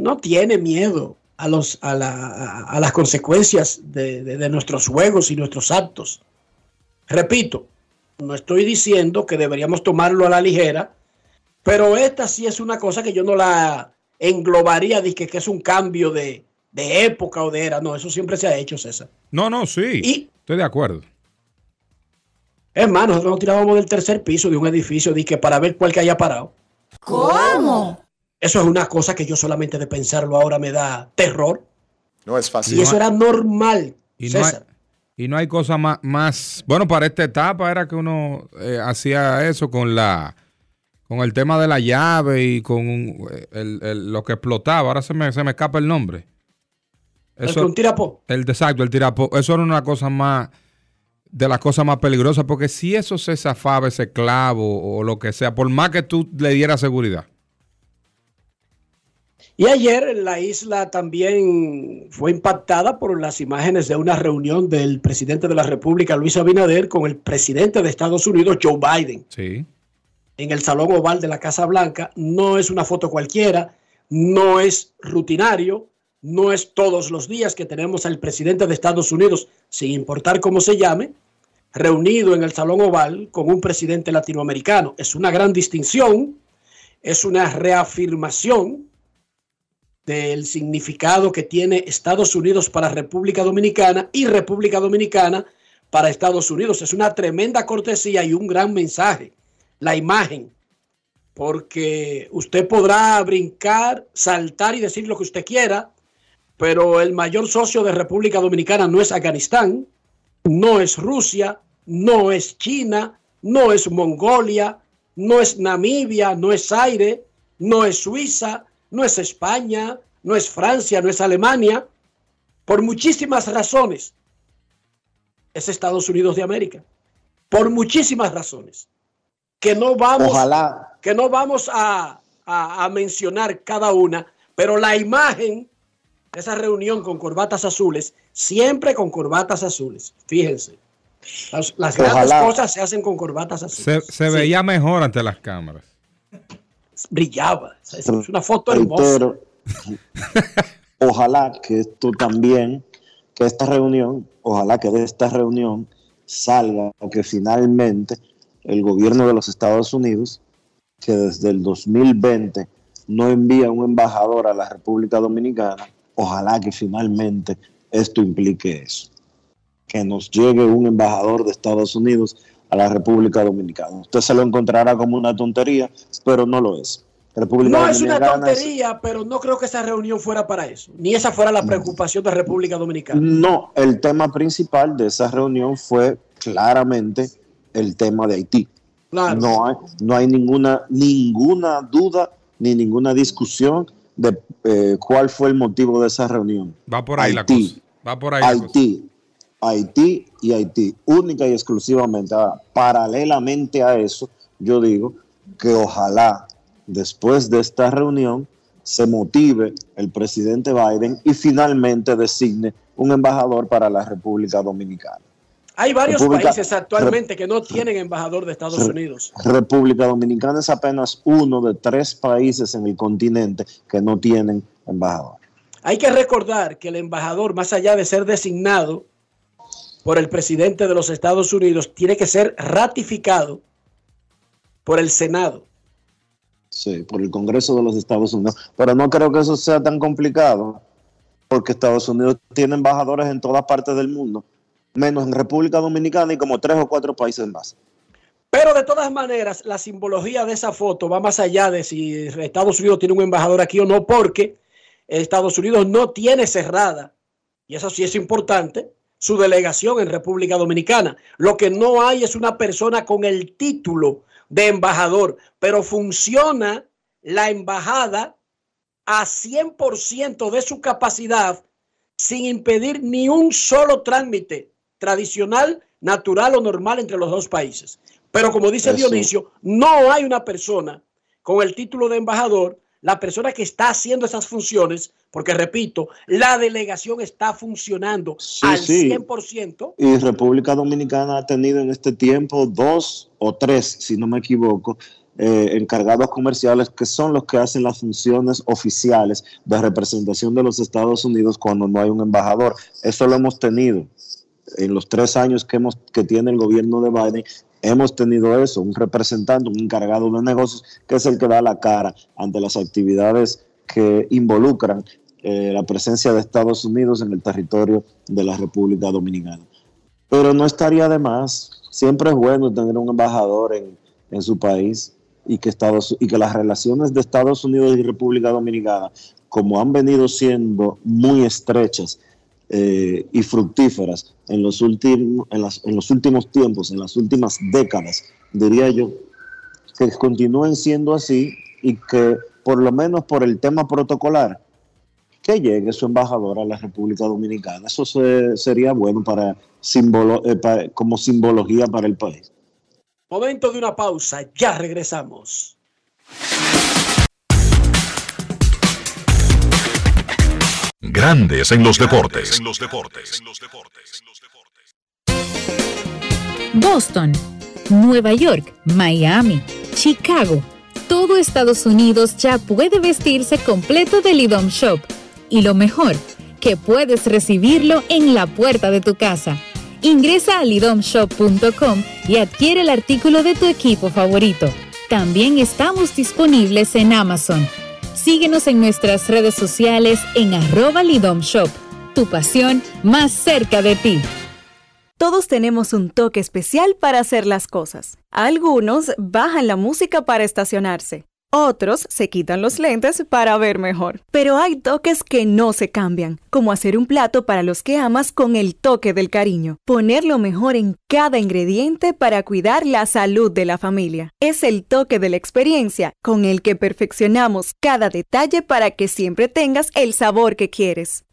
no tiene miedo a, los, a, la- a- a las consecuencias de, de- de nuestros juegos y nuestros actos. Repito, no estoy diciendo que deberíamos tomarlo a la ligera, pero esta sí es una cosa que yo no la englobaría de que, que es un cambio de, de época o de era. No, eso siempre se ha hecho, César. No, no, sí. Estoy de acuerdo. Es más, nosotros nos tirábamos del tercer piso de un edificio de que para ver cuál que haya parado. ¿Cómo? Eso es una cosa que yo solamente de pensarlo ahora me da terror. No es fácil. Y eso era normal. Y no hay, César. y no hay cosa más, más. Bueno, para esta etapa era que uno eh, hacía eso con la con el tema de la llave y con un- el- el- lo que explotaba. Ahora se me, se me escapa el nombre. El que un tirapo. El exacto, el tirapo. Eso era una cosa más de las cosas más peligrosas, porque si eso se zafaba, ese clavo o lo que sea, por más que tú le dieras seguridad. Y ayer la isla también fue impactada por las imágenes de una reunión del presidente de la República, Luis Abinader, con el presidente de Estados Unidos, Joe Biden, Sí. en el Salón Oval de la Casa Blanca. No es una foto cualquiera, no es rutinario, no es todos los días que tenemos al presidente de Estados Unidos, sin importar cómo se llame, reunido en el Salón Oval con un presidente latinoamericano. Es una gran distinción, es una reafirmación del significado que tiene Estados Unidos para República Dominicana y República Dominicana para Estados Unidos. Es una tremenda cortesía y un gran mensaje. La imagen, porque usted podrá brincar, saltar y decir lo que usted quiera, pero el mayor socio de República Dominicana no es Afganistán, no es Rusia, no es China, no es Mongolia, no es Namibia, no es Aire, no es Suiza, no es España, no es Francia, no es Alemania, por muchísimas razones. Es Estados Unidos de América. Por muchísimas razones. Que no vamos, Ojalá. que no vamos a, a- a mencionar cada una, pero la imagen de esa reunión con corbatas azules, siempre con corbatas azules. Fíjense. Las, las grandes cosas se hacen con corbatas azules. Se, se veía mejor ante las cámaras. Brillaba. Es una foto hermosa. (laughs) Ojalá que esto también, que esta reunión, ojalá que de esta reunión salga que finalmente el gobierno de los Estados Unidos, que desde el 2020 no envía un embajador a la República Dominicana, ojalá que finalmente esto implique eso, que nos llegue un embajador de Estados Unidos a la República Dominicana. Usted se lo encontrará como una tontería, pero no lo es. República No es una es- tontería, pero no creo que esa reunión fuera para eso. Ni esa fuera la preocupación de República Dominicana. No, el tema principal de esa reunión fue claramente el tema de Haití. Claro. No hay, no hay ninguna, ninguna duda ni ninguna discusión de eh, cuál fue el motivo de esa reunión. Va por ahí la cosa. Va por ahí la cosa. Haití, Haití y Haití, única y exclusivamente. Ahora, paralelamente a eso, yo digo que ojalá después de esta reunión se motive el presidente Biden y finalmente designe un embajador para la República Dominicana. Hay varios República- países actualmente que no tienen embajador de Estados Unidos. República Dominicana es apenas uno de tres países en el continente que no tienen embajador. Hay que recordar que el embajador, más allá de ser designado por el presidente de los Estados Unidos, tiene que ser ratificado por el Senado. Sí, por el Congreso de los Estados Unidos. Pero no creo que eso sea tan complicado, porque Estados Unidos tiene embajadores en todas partes del mundo, menos en República Dominicana y como tres o cuatro países más. Pero de todas maneras, la simbología de esa foto va más allá de si Estados Unidos tiene un embajador aquí o no, porque Estados Unidos no tiene cerrada, y eso sí es importante, su delegación en República Dominicana. Lo que no hay es una persona con el título de embajador, pero funciona la embajada a 100% de su capacidad sin impedir ni un solo trámite tradicional, natural o normal entre los dos países. Pero como dice Eso. Dionisio, no hay una persona con el título de embajador, la persona que está haciendo esas funciones, porque repito, la delegación está funcionando al sí. 100%. Y República Dominicana ha tenido en este tiempo dos o tres, si no me equivoco, eh, encargados comerciales que son los que hacen las funciones oficiales de representación de los Estados Unidos cuando no hay un embajador. Eso lo hemos tenido en los tres años que, hemos, que tiene el gobierno de Biden. Hemos tenido eso, un representante, un encargado de negocios, que es el que da la cara ante las actividades que involucran eh, la presencia de Estados Unidos en el territorio de la República Dominicana. Pero no estaría de más. Siempre es bueno tener un embajador en, en su país y que, Estados, y que las relaciones de Estados Unidos y República Dominicana, como han venido siendo muy estrechas eh, y fructíferas en los, últimos, en, las- en los últimos tiempos, en las últimas décadas, diría yo, que continúen siendo así y que por lo menos por el tema protocolar, que llegue su embajador a la República Dominicana. Eso se- sería bueno para, eh, como simbología para el país. Momento de una pausa, ya regresamos. Grandes en los deportes. Boston, Nueva York, Miami, Chicago. Todo Estados Unidos ya puede vestirse completo del IDOM Shop. Y lo mejor, que puedes recibirlo en la puerta de tu casa. Ingresa a lidomshop.com y adquiere el artículo de tu equipo favorito. También estamos disponibles en Amazon. Síguenos en nuestras redes sociales en arroba Lidom Shop. Tu pasión más cerca de ti. Todos tenemos un toque especial para hacer las cosas. Algunos bajan la música para estacionarse. Otros se quitan los lentes para ver mejor. Pero hay toques que no se cambian, como hacer un plato para los que amas con el toque del cariño. Poner lo mejor en cada ingrediente para cuidar la salud de la familia. Es el toque de la experiencia con el que perfeccionamos cada detalle para que siempre tengas el sabor que quieres.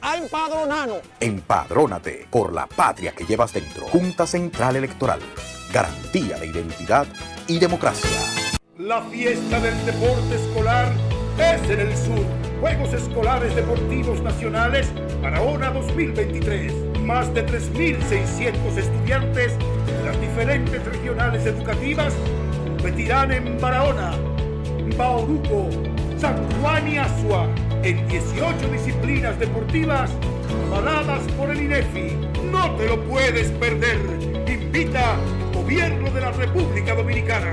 a empadronarnos. Empadrónate por la patria que llevas dentro. Junta Central Electoral. Garantía de identidad y democracia. La fiesta del deporte escolar es en el sur. Juegos Escolares Deportivos Nacionales Barahona 2023. Más de 3.600 estudiantes de las diferentes regionales educativas competirán en Barahona, Bauruco, San Juan y Asua en 18 disciplinas deportivas avaladas por el INEFI. No te lo puedes perder. Invita Gobierno de la República Dominicana.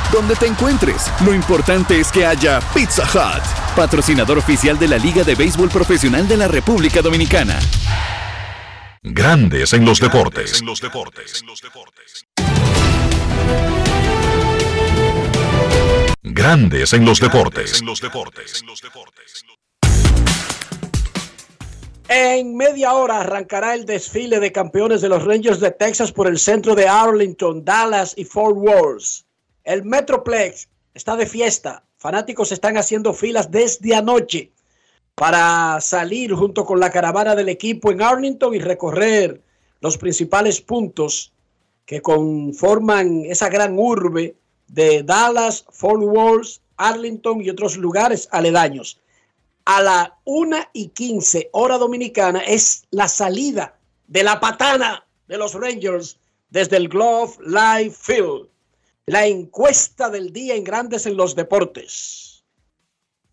Donde te encuentres, lo importante es que haya Pizza Hut, patrocinador oficial de la Liga de Béisbol Profesional de la República Dominicana. Grandes en los deportes. Grandes en los deportes. En media hora arrancará el desfile de campeones de los Rangers de Texas por el centro de Arlington, Dallas y Fort Worth. El Metroplex está de fiesta. Fanáticos están haciendo filas desde anoche para salir junto con la caravana del equipo en Arlington y recorrer los principales puntos que conforman esa gran urbe de Dallas, Fort Worth, Arlington y otros lugares aledaños. A la 1 y 15 hora dominicana es la salida de la patana de los Rangers desde el Glove Life Field. La encuesta del día en Grandes en los Deportes.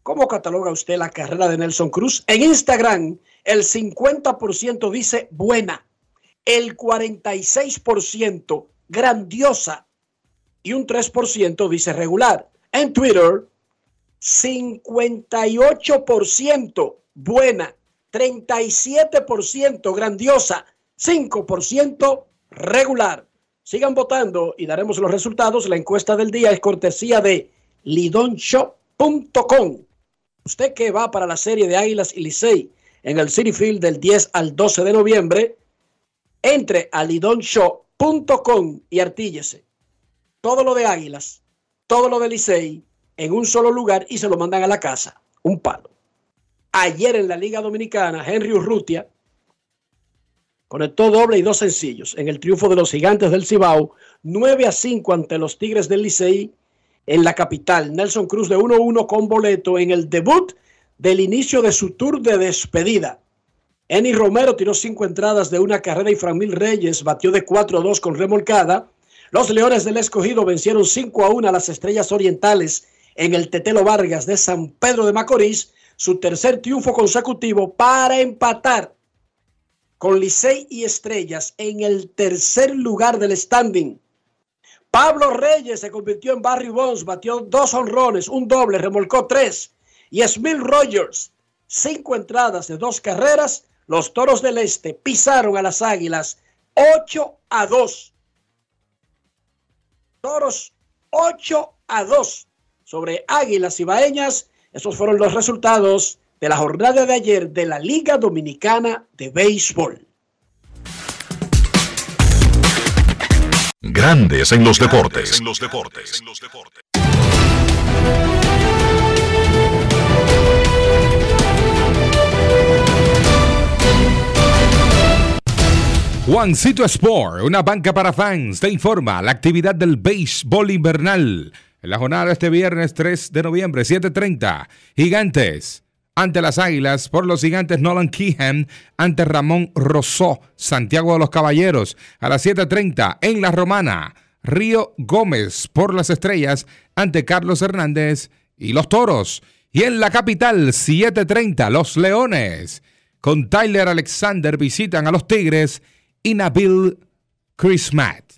¿Cómo cataloga usted la carrera de Nelson Cruz? En Instagram, el 50% dice buena, el 46% grandiosa y un 3% dice regular. En Twitter, 58% buena, 37% grandiosa, 5% regular. Sigan votando y daremos los resultados. La encuesta del día es cortesía de lidonshop.com. Usted que va para la serie de Águilas y Licey en el City Field del 10 al 12 de noviembre, entre a lidonshop.com y artíllese. Todo lo de Águilas, todo lo de Licey en un solo lugar y se lo mandan a la casa. Un palo. Ayer en la Liga Dominicana, Henry Urrutia conectó doble y dos sencillos en el triunfo de los gigantes del Cibao, 9 a 5 ante los Tigres del Licey en la capital. Nelson Cruz de 1-1 con boleto en el debut del inicio de su tour de despedida. Eni Romero tiró cinco entradas de una carrera y Framil Reyes batió de 4-2 con remolcada. Los Leones del Escogido vencieron 5 a 1 a las Estrellas Orientales en el Tetelo Vargas de San Pedro de Macorís, su tercer triunfo consecutivo para empatar con Licey y Estrellas en el tercer lugar del standing. Pablo Reyes se convirtió en Barry Bonds, batió dos honrones, un doble, remolcó tres. Y Smil Rogers, cinco entradas de dos carreras. Los Toros del Este pisaron a las Águilas 8 a 2. Toros 8 a 2 sobre Águilas Ibaeñas. Esos fueron los resultados de la jornada de ayer de la Liga Dominicana de Béisbol. Grandes en los deportes. Juancito Sport, una banca para fans, te informa la actividad del béisbol invernal. En la jornada de este viernes 3 de noviembre, 7:30, Gigantes ante las Águilas por los Gigantes Nolan Keehan ante Ramón Rosó, Santiago de los Caballeros a las 7:30 en La Romana. Río Gómez por las Estrellas ante Carlos Hernández y los Toros. Y en la capital, 7:30, los Leones con Tyler Alexander visitan a los Tigres y Nabil Chris Matt.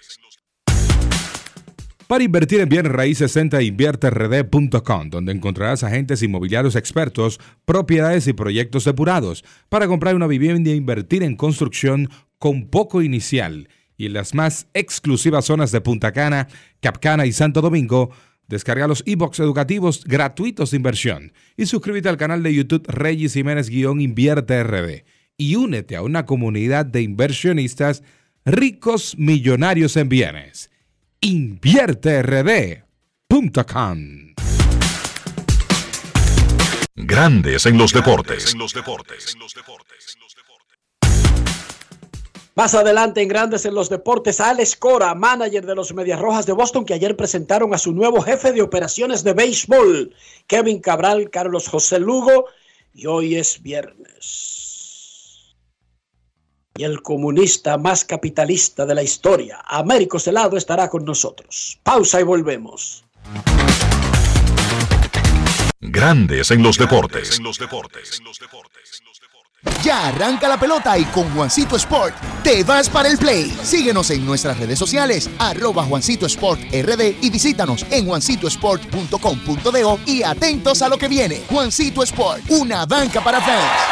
Para invertir en bienes raíces, entra a invierterd.com, donde encontrarás agentes inmobiliarios expertos, propiedades y proyectos depurados para comprar una vivienda e invertir en construcción con poco inicial. Y en las más exclusivas zonas de Punta Cana, Capcana y Santo Domingo, descarga los e-books educativos gratuitos de inversión y suscríbete al canal de YouTube Reyes Jiménez-Invierte RD y únete a una comunidad de inversionistas ricos millonarios en bienes invierterd.com. Grandes en los deportes. Más adelante en Grandes en los Deportes, Alex Cora, manager de los Medias Rojas de Boston, que ayer presentaron a su nuevo jefe de operaciones de béisbol, Kevin Cabral, Carlos José Lugo, y hoy es viernes y el comunista más capitalista de la historia, Américo Celado, estará con nosotros. Pausa y volvemos. Grandes en los deportes. Ya arranca la pelota y con Juancito Sport te vas para el play. Síguenos en nuestras redes sociales, arroba Juancito Sport RD y visítanos en juancitosport.com.de y atentos a lo que viene. Juancito Sport, una banca para fans.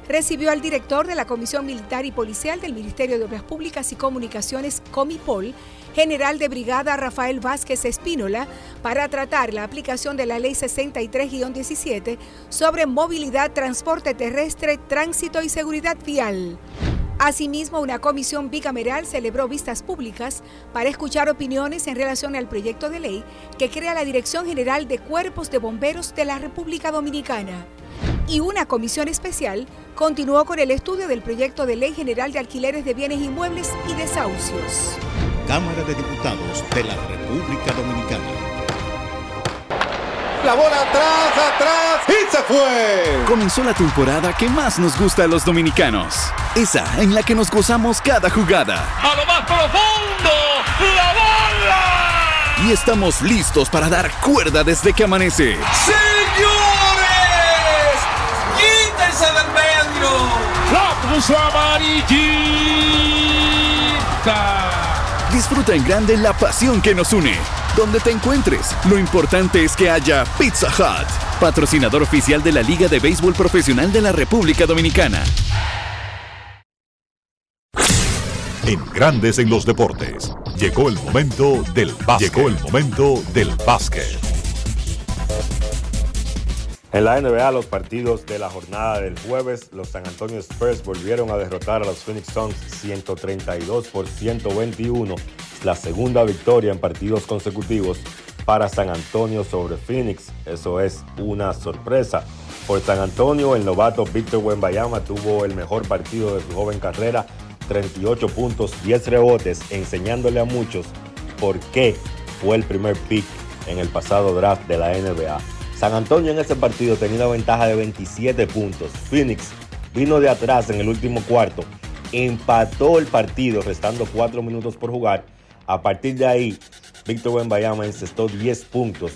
recibió al director de la Comisión Militar y Policial del Ministerio de Obras Públicas y Comunicaciones, Comipol, general de brigada Rafael Vázquez Espínola, para tratar la aplicación de la Ley 63-17 sobre movilidad, transporte terrestre, tránsito y seguridad vial. Asimismo, una comisión bicameral celebró vistas públicas para escuchar opiniones en relación al proyecto de ley que crea la Dirección General de Cuerpos de Bomberos de la República Dominicana. Y una comisión especial continuó con el estudio del proyecto de ley general de alquileres de bienes inmuebles y desahucios. Cámara de Diputados de la República Dominicana. La bola atrás, atrás y se fue. Comenzó la temporada que más nos gusta a los dominicanos. Esa en la que nos gozamos cada jugada. A lo más profundo, la bola. Y estamos listos para dar cuerda desde que amanece. ¡Señores! ¡Quítense del medio! ¡La cruz amarillita! Disfruta en grande la pasión que nos une. Donde te encuentres, lo importante es que haya Pizza Hut, patrocinador oficial de la Liga de Béisbol Profesional de la República Dominicana. En Grandes en los Deportes, llegó el momento del básquet. Llegó el momento del básquet. En la NBA, los partidos de la jornada del jueves, los San Antonio Spurs volvieron a derrotar a los Phoenix Suns 132 por 121, la segunda victoria en partidos consecutivos para San Antonio sobre Phoenix. Eso es una sorpresa. Por San Antonio, el novato Víctor Wembayama tuvo el mejor partido de su joven carrera, 38 puntos, 10 rebotes, enseñándole a muchos por qué fue el primer pick en el pasado draft de la NBA. San Antonio en ese partido tenía una ventaja de 27 puntos. Phoenix vino de atrás en el último cuarto, empató el partido restando 4 minutos por jugar. A partir de ahí, Víctor Wembanyama encestó 10 puntos,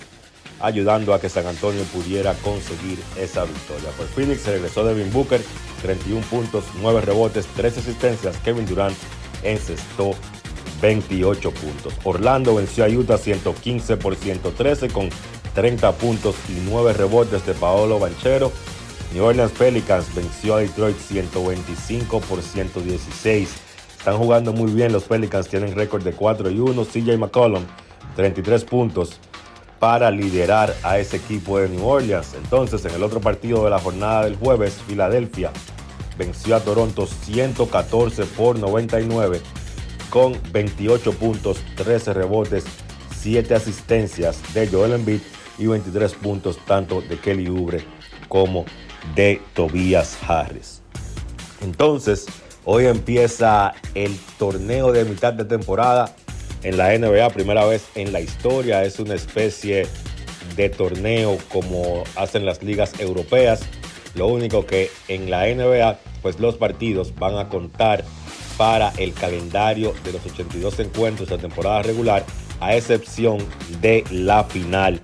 ayudando a que San Antonio pudiera conseguir esa victoria. Por Phoenix se regresó Devin Booker, 31 puntos, 9 rebotes, 3 asistencias. Kevin Durant encestó 28 puntos. Orlando venció a Utah 115 por 113 con 30 puntos y 9 rebotes de Paolo Banchero. New Orleans Pelicans venció a Detroit 125 por 116. Están jugando muy bien los Pelicans, tienen récord de 4 y 1. CJ McCollum, 33 puntos para liderar a ese equipo de New Orleans. Entonces, en el otro partido de la jornada del jueves, Filadelfia venció a Toronto 114 por 99 con 28 puntos, 13 rebotes, 7 asistencias de Joel Embiid y 23 puntos tanto de Kelly Oubre como de Tobias Harris. Entonces, hoy empieza el torneo de mitad de temporada en la NBA, primera vez en la historia, es una especie de torneo como hacen las ligas europeas. Lo único que en la NBA, pues los partidos van a contar para el calendario de los 82 encuentros de temporada regular, a excepción de la final,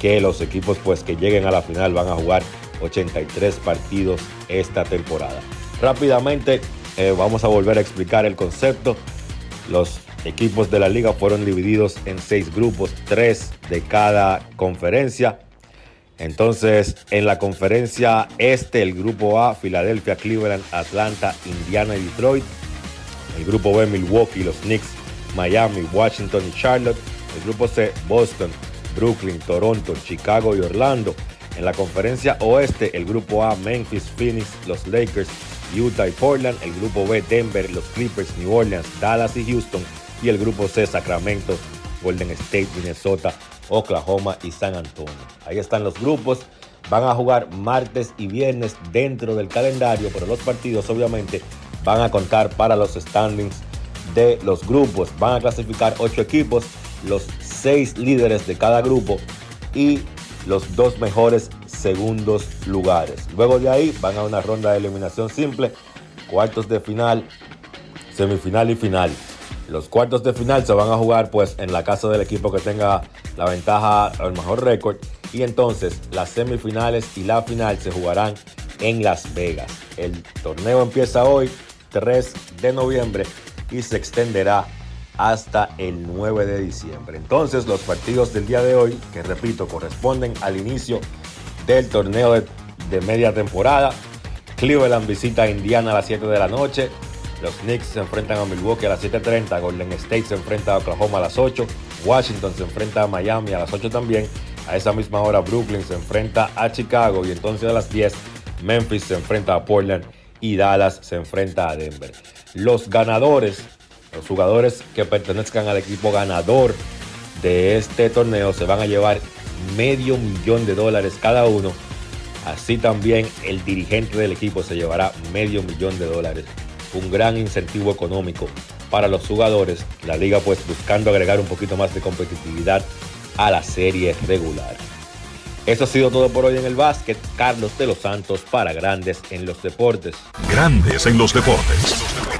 que los equipos pues que lleguen a la final van a jugar 83 partidos esta temporada. Rápidamente eh, vamos a volver a explicar el concepto. Los equipos de la liga fueron divididos en seis grupos, tres de cada conferencia. Entonces, en la conferencia este, el grupo A, Filadelfia, Cleveland, Atlanta, Indiana y Detroit. El grupo B, Milwaukee, los Knicks, Miami, Washington y Charlotte. El grupo C, Boston, Brooklyn, Toronto, Chicago y Orlando. En la conferencia oeste, el grupo A, Memphis, Phoenix, los Lakers, Utah y Portland. El grupo B, Denver, los Clippers, New Orleans, Dallas y Houston. Y el grupo C, Sacramento, Golden State, Minnesota, Oklahoma y San Antonio. Ahí están los grupos. Van a jugar martes y viernes dentro del calendario, pero los partidos obviamente van a contar para los standings de los grupos. Van a clasificar ocho equipos, los seis líderes de cada grupo y los dos mejores segundos lugares. Luego de ahí van a una ronda de eliminación simple, cuartos de final, semifinal y final. Los cuartos de final se van a jugar pues en la casa del equipo que tenga la ventaja o el mejor récord y entonces las semifinales y la final se jugarán en Las Vegas. El torneo empieza hoy, 3 de noviembre y se extenderá hasta el 9 de diciembre. Entonces los partidos del día de hoy, que repito, corresponden al inicio del torneo de, media temporada. Cleveland visita a Indiana a las 7 de la noche. Los Knicks se enfrentan a Milwaukee a las 7.30. Golden State se enfrenta a Oklahoma a las 8. Washington se enfrenta a Miami a las 8 también. A esa misma hora Brooklyn se enfrenta a Chicago y entonces a las 10 Memphis se enfrenta a Portland y Dallas se enfrenta a Denver. Los ganadores, los jugadores que pertenezcan al equipo ganador de este torneo se van a llevar medio millón de dólares cada uno. Así también el dirigente del equipo se llevará medio millón de dólares. Un gran incentivo económico para los jugadores. La liga pues buscando agregar un poquito más de competitividad a la serie regular. Eso ha sido todo por hoy en el básquet. Carlos de los Santos para Grandes en los Deportes. Grandes en los Deportes.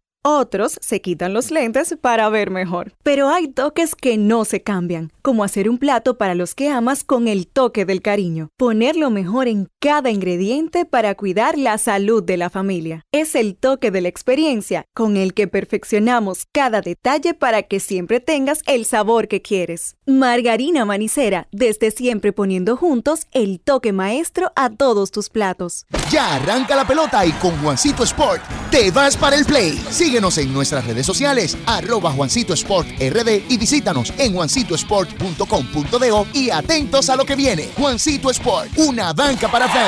Otros se quitan los lentes para ver mejor. Pero hay toques que no se cambian, como hacer un plato para los que amas con el toque del cariño. Poner lo mejor en cada ingrediente para cuidar la salud de la familia. Es el toque de la experiencia con el que perfeccionamos cada detalle para que siempre tengas el sabor que quieres. Margarina Manicera, desde siempre poniendo juntos el toque maestro a todos tus platos. Ya arranca la pelota y con Juancito Sport te vas para el play. Síguenos en nuestras redes sociales, arroba Juancito Sport RD y visítanos en juancitosport.com.de y atentos a lo que viene. Juancito Sport, una banca para fans.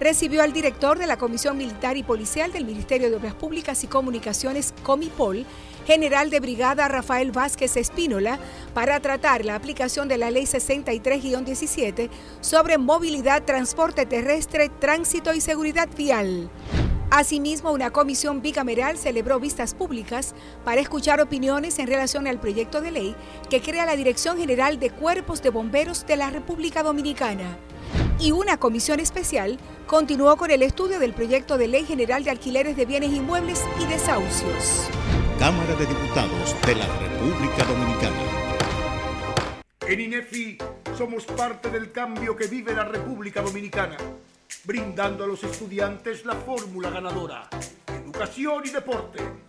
recibió al director de la Comisión Militar y Policial del Ministerio de Obras Públicas y Comunicaciones, Comipol, general de brigada Rafael Vázquez Espínola, para tratar la aplicación de la Ley 63-17 sobre movilidad, transporte terrestre, tránsito y seguridad vial. Asimismo, una comisión bicameral celebró vistas públicas para escuchar opiniones en relación al proyecto de ley que crea la Dirección General de Cuerpos de Bomberos de la República Dominicana. Y una comisión especial continuó con el estudio del proyecto de Ley General de Alquileres de Bienes Inmuebles y Desahucios. Cámara de Diputados de la República Dominicana. En INEFI somos parte del cambio que vive la República Dominicana brindando a los estudiantes la fórmula ganadora. Educación y deporte,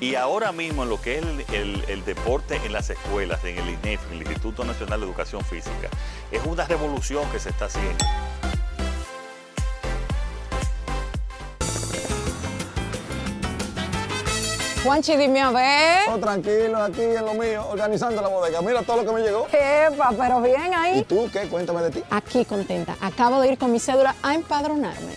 Y ahora mismo en lo que es el, el- el deporte en las escuelas, en el INEF, en el Instituto Nacional de Educación Física, es una revolución que se está haciendo. Juanchi, dime a ver. Oh, tranquilo, aquí en lo mío, organizando la bodega. Mira todo lo que me llegó. Epa, pero bien ahí. ¿Y tú qué? Cuéntame de ti. Aquí contenta. Acabo de ir con mi cédula a empadronarme.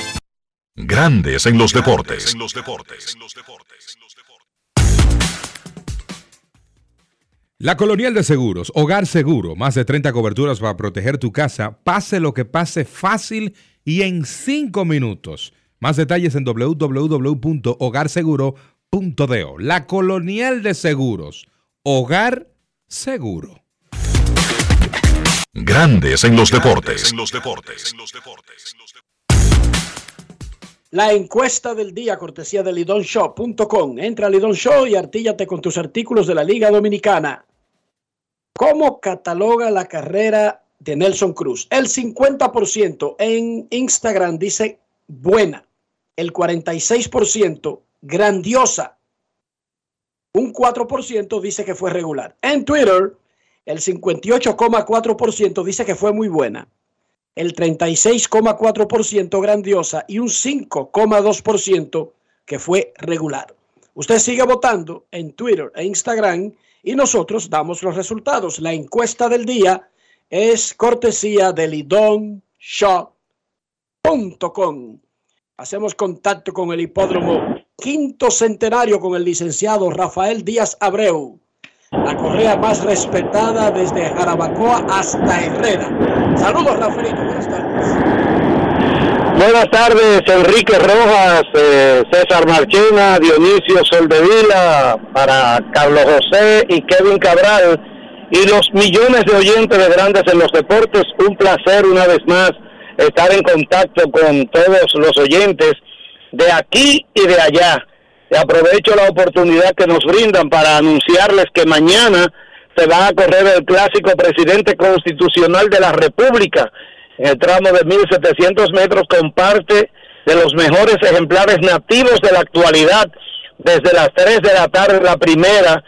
Grandes en los deportes. La Colonial de Seguros, Hogar Seguro, más de 30 coberturas para proteger tu casa, pase lo que pase fácil y en 5 minutos. Más detalles en www.hogarseguro.do. La Colonial de Seguros, Hogar Seguro. Grandes en los deportes. La encuesta del día, cortesía de lidonshop.com. Entra a Lidon Show y artíllate con tus artículos de la Liga Dominicana. ¿Cómo cataloga la carrera de Nelson Cruz? El 50% en Instagram dice buena, el 46% grandiosa, un 4% dice que fue regular. En Twitter, el 58,4% dice que fue muy buena, el 36,4% grandiosa y un 5,2% que fue regular. Usted sigue votando en Twitter e Instagram y nosotros damos los resultados. La encuesta del día es cortesía de. Hacemos contacto con el hipódromo quinto centenario con el licenciado Rafael Díaz Abreu, la correa más respetada desde Jarabacoa hasta Herrera. Saludos, Rafaelito, buenas tardes. Buenas tardes, Enrique Rojas, eh, César Marchena, Dionisio Soldevila, para Carlos José y Kevin Cabral y los millones de oyentes de Grandes en los Deportes. Un placer una vez más estar en contacto con todos los oyentes de aquí y de allá. Y aprovecho la oportunidad que nos brindan para anunciarles que mañana se va a correr el clásico presidente constitucional de la República en el tramo de 1700 metros con parte de los mejores ejemplares nativos de la actualidad desde las 3 de la tarde la primera.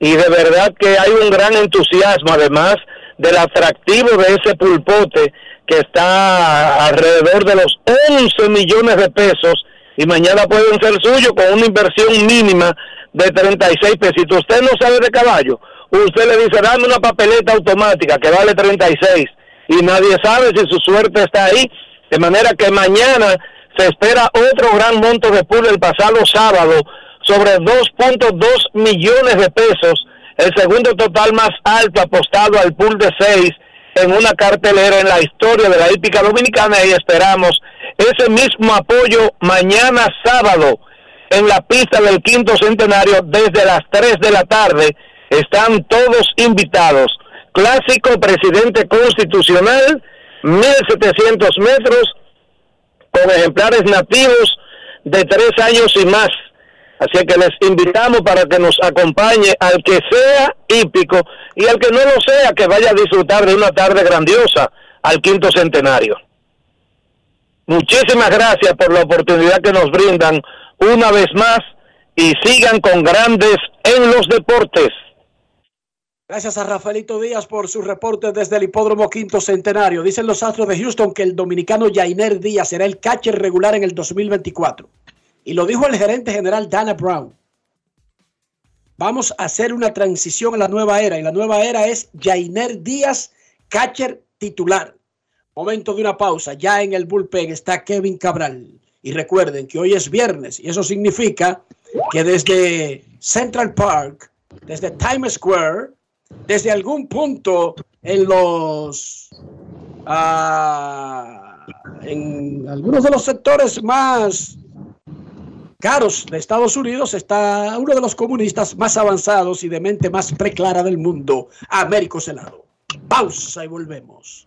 Y de verdad que hay un gran entusiasmo además del atractivo de ese pulpote que está alrededor de los 11 millones de pesos y mañana pueden ser suyos con una inversión mínima de 36 pesitos. Usted no sabe de caballo, usted le dice dame una papeleta automática que vale 36 y nadie sabe si su suerte está ahí. De manera que mañana se espera otro gran monto de pool el pasado sábado sobre 2.2 millones de pesos, el segundo total más alto apostado al pool de 6 en una cartelera en la historia de la hípica dominicana y esperamos ese mismo apoyo mañana sábado en la pista del quinto centenario desde las 3 de la tarde. Están todos invitados clásico presidente constitucional, 1700 metros, con ejemplares nativos de tres años y más. Así que les invitamos para que nos acompañe al que sea hípico y al que no lo sea, que vaya a disfrutar de una tarde grandiosa al quinto centenario. Muchísimas gracias por la oportunidad que nos brindan una vez más y sigan con grandes en los deportes. Gracias a Rafaelito Díaz por su reporte desde el hipódromo Quinto Centenario. Dicen los Astros de Houston que el dominicano Jainer Díaz será el catcher regular en el 2024. Y lo dijo el gerente general Dana Brown. Vamos a hacer una transición a la nueva era. Y la nueva era es Jainer Díaz, catcher titular. Momento de una pausa. Ya en el bullpen está Kevin Cabral. Y recuerden que hoy es viernes. Y eso significa que desde Central Park, desde Times Square, desde algún punto en los ah, en algunos de los sectores más caros de Estados Unidos está uno de los comunistas más avanzados y de mente más preclara del mundo, Américo Celado. Pausa y volvemos.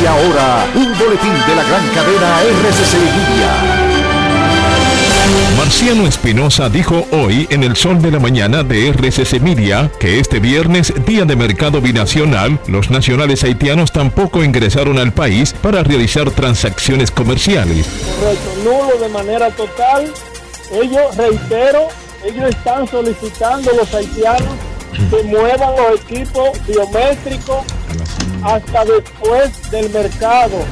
Y ahora, un boletín de la gran cadena RCC Media. Marciano Espinosa dijo hoy en el Sol de la Mañana de RCC Media que este viernes, día de mercado binacional, los nacionales haitianos tampoco ingresaron al país para realizar transacciones comerciales. Correcto, nulo de manera total. Ellos, reitero, ellos están solicitando los haitianos que muevan los equipos biométricos hasta después del mercado.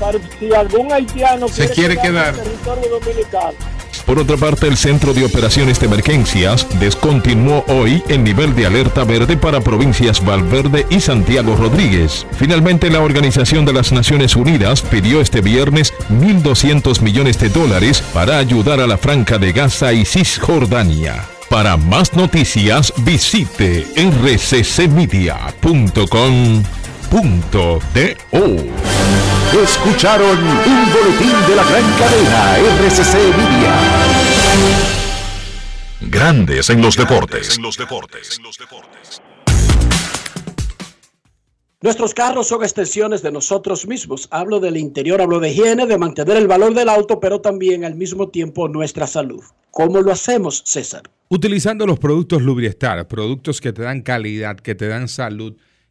Para si algún haitiano Se quiere quedar. en el territorio dominicano. Por otra parte, el Centro de Operaciones de Emergencias descontinuó hoy el nivel de alerta verde para provincias Valverde y Santiago Rodríguez. Finalmente, la Organización de las Naciones Unidas pidió este viernes 1.200 millones de dólares para ayudar a la Franca de Gaza y Cisjordania. Para más noticias, visite rccmedia.com.do. Escucharon un boletín de la gran cadena RCC Media. Grandes en los deportes. Nuestros carros son extensiones de nosotros mismos. Hablo del interior, hablo de higiene, de mantener el valor del auto, pero también al mismo tiempo nuestra salud. ¿Cómo lo hacemos, César? Utilizando los productos Lubriestar, productos que te dan calidad, que te dan salud,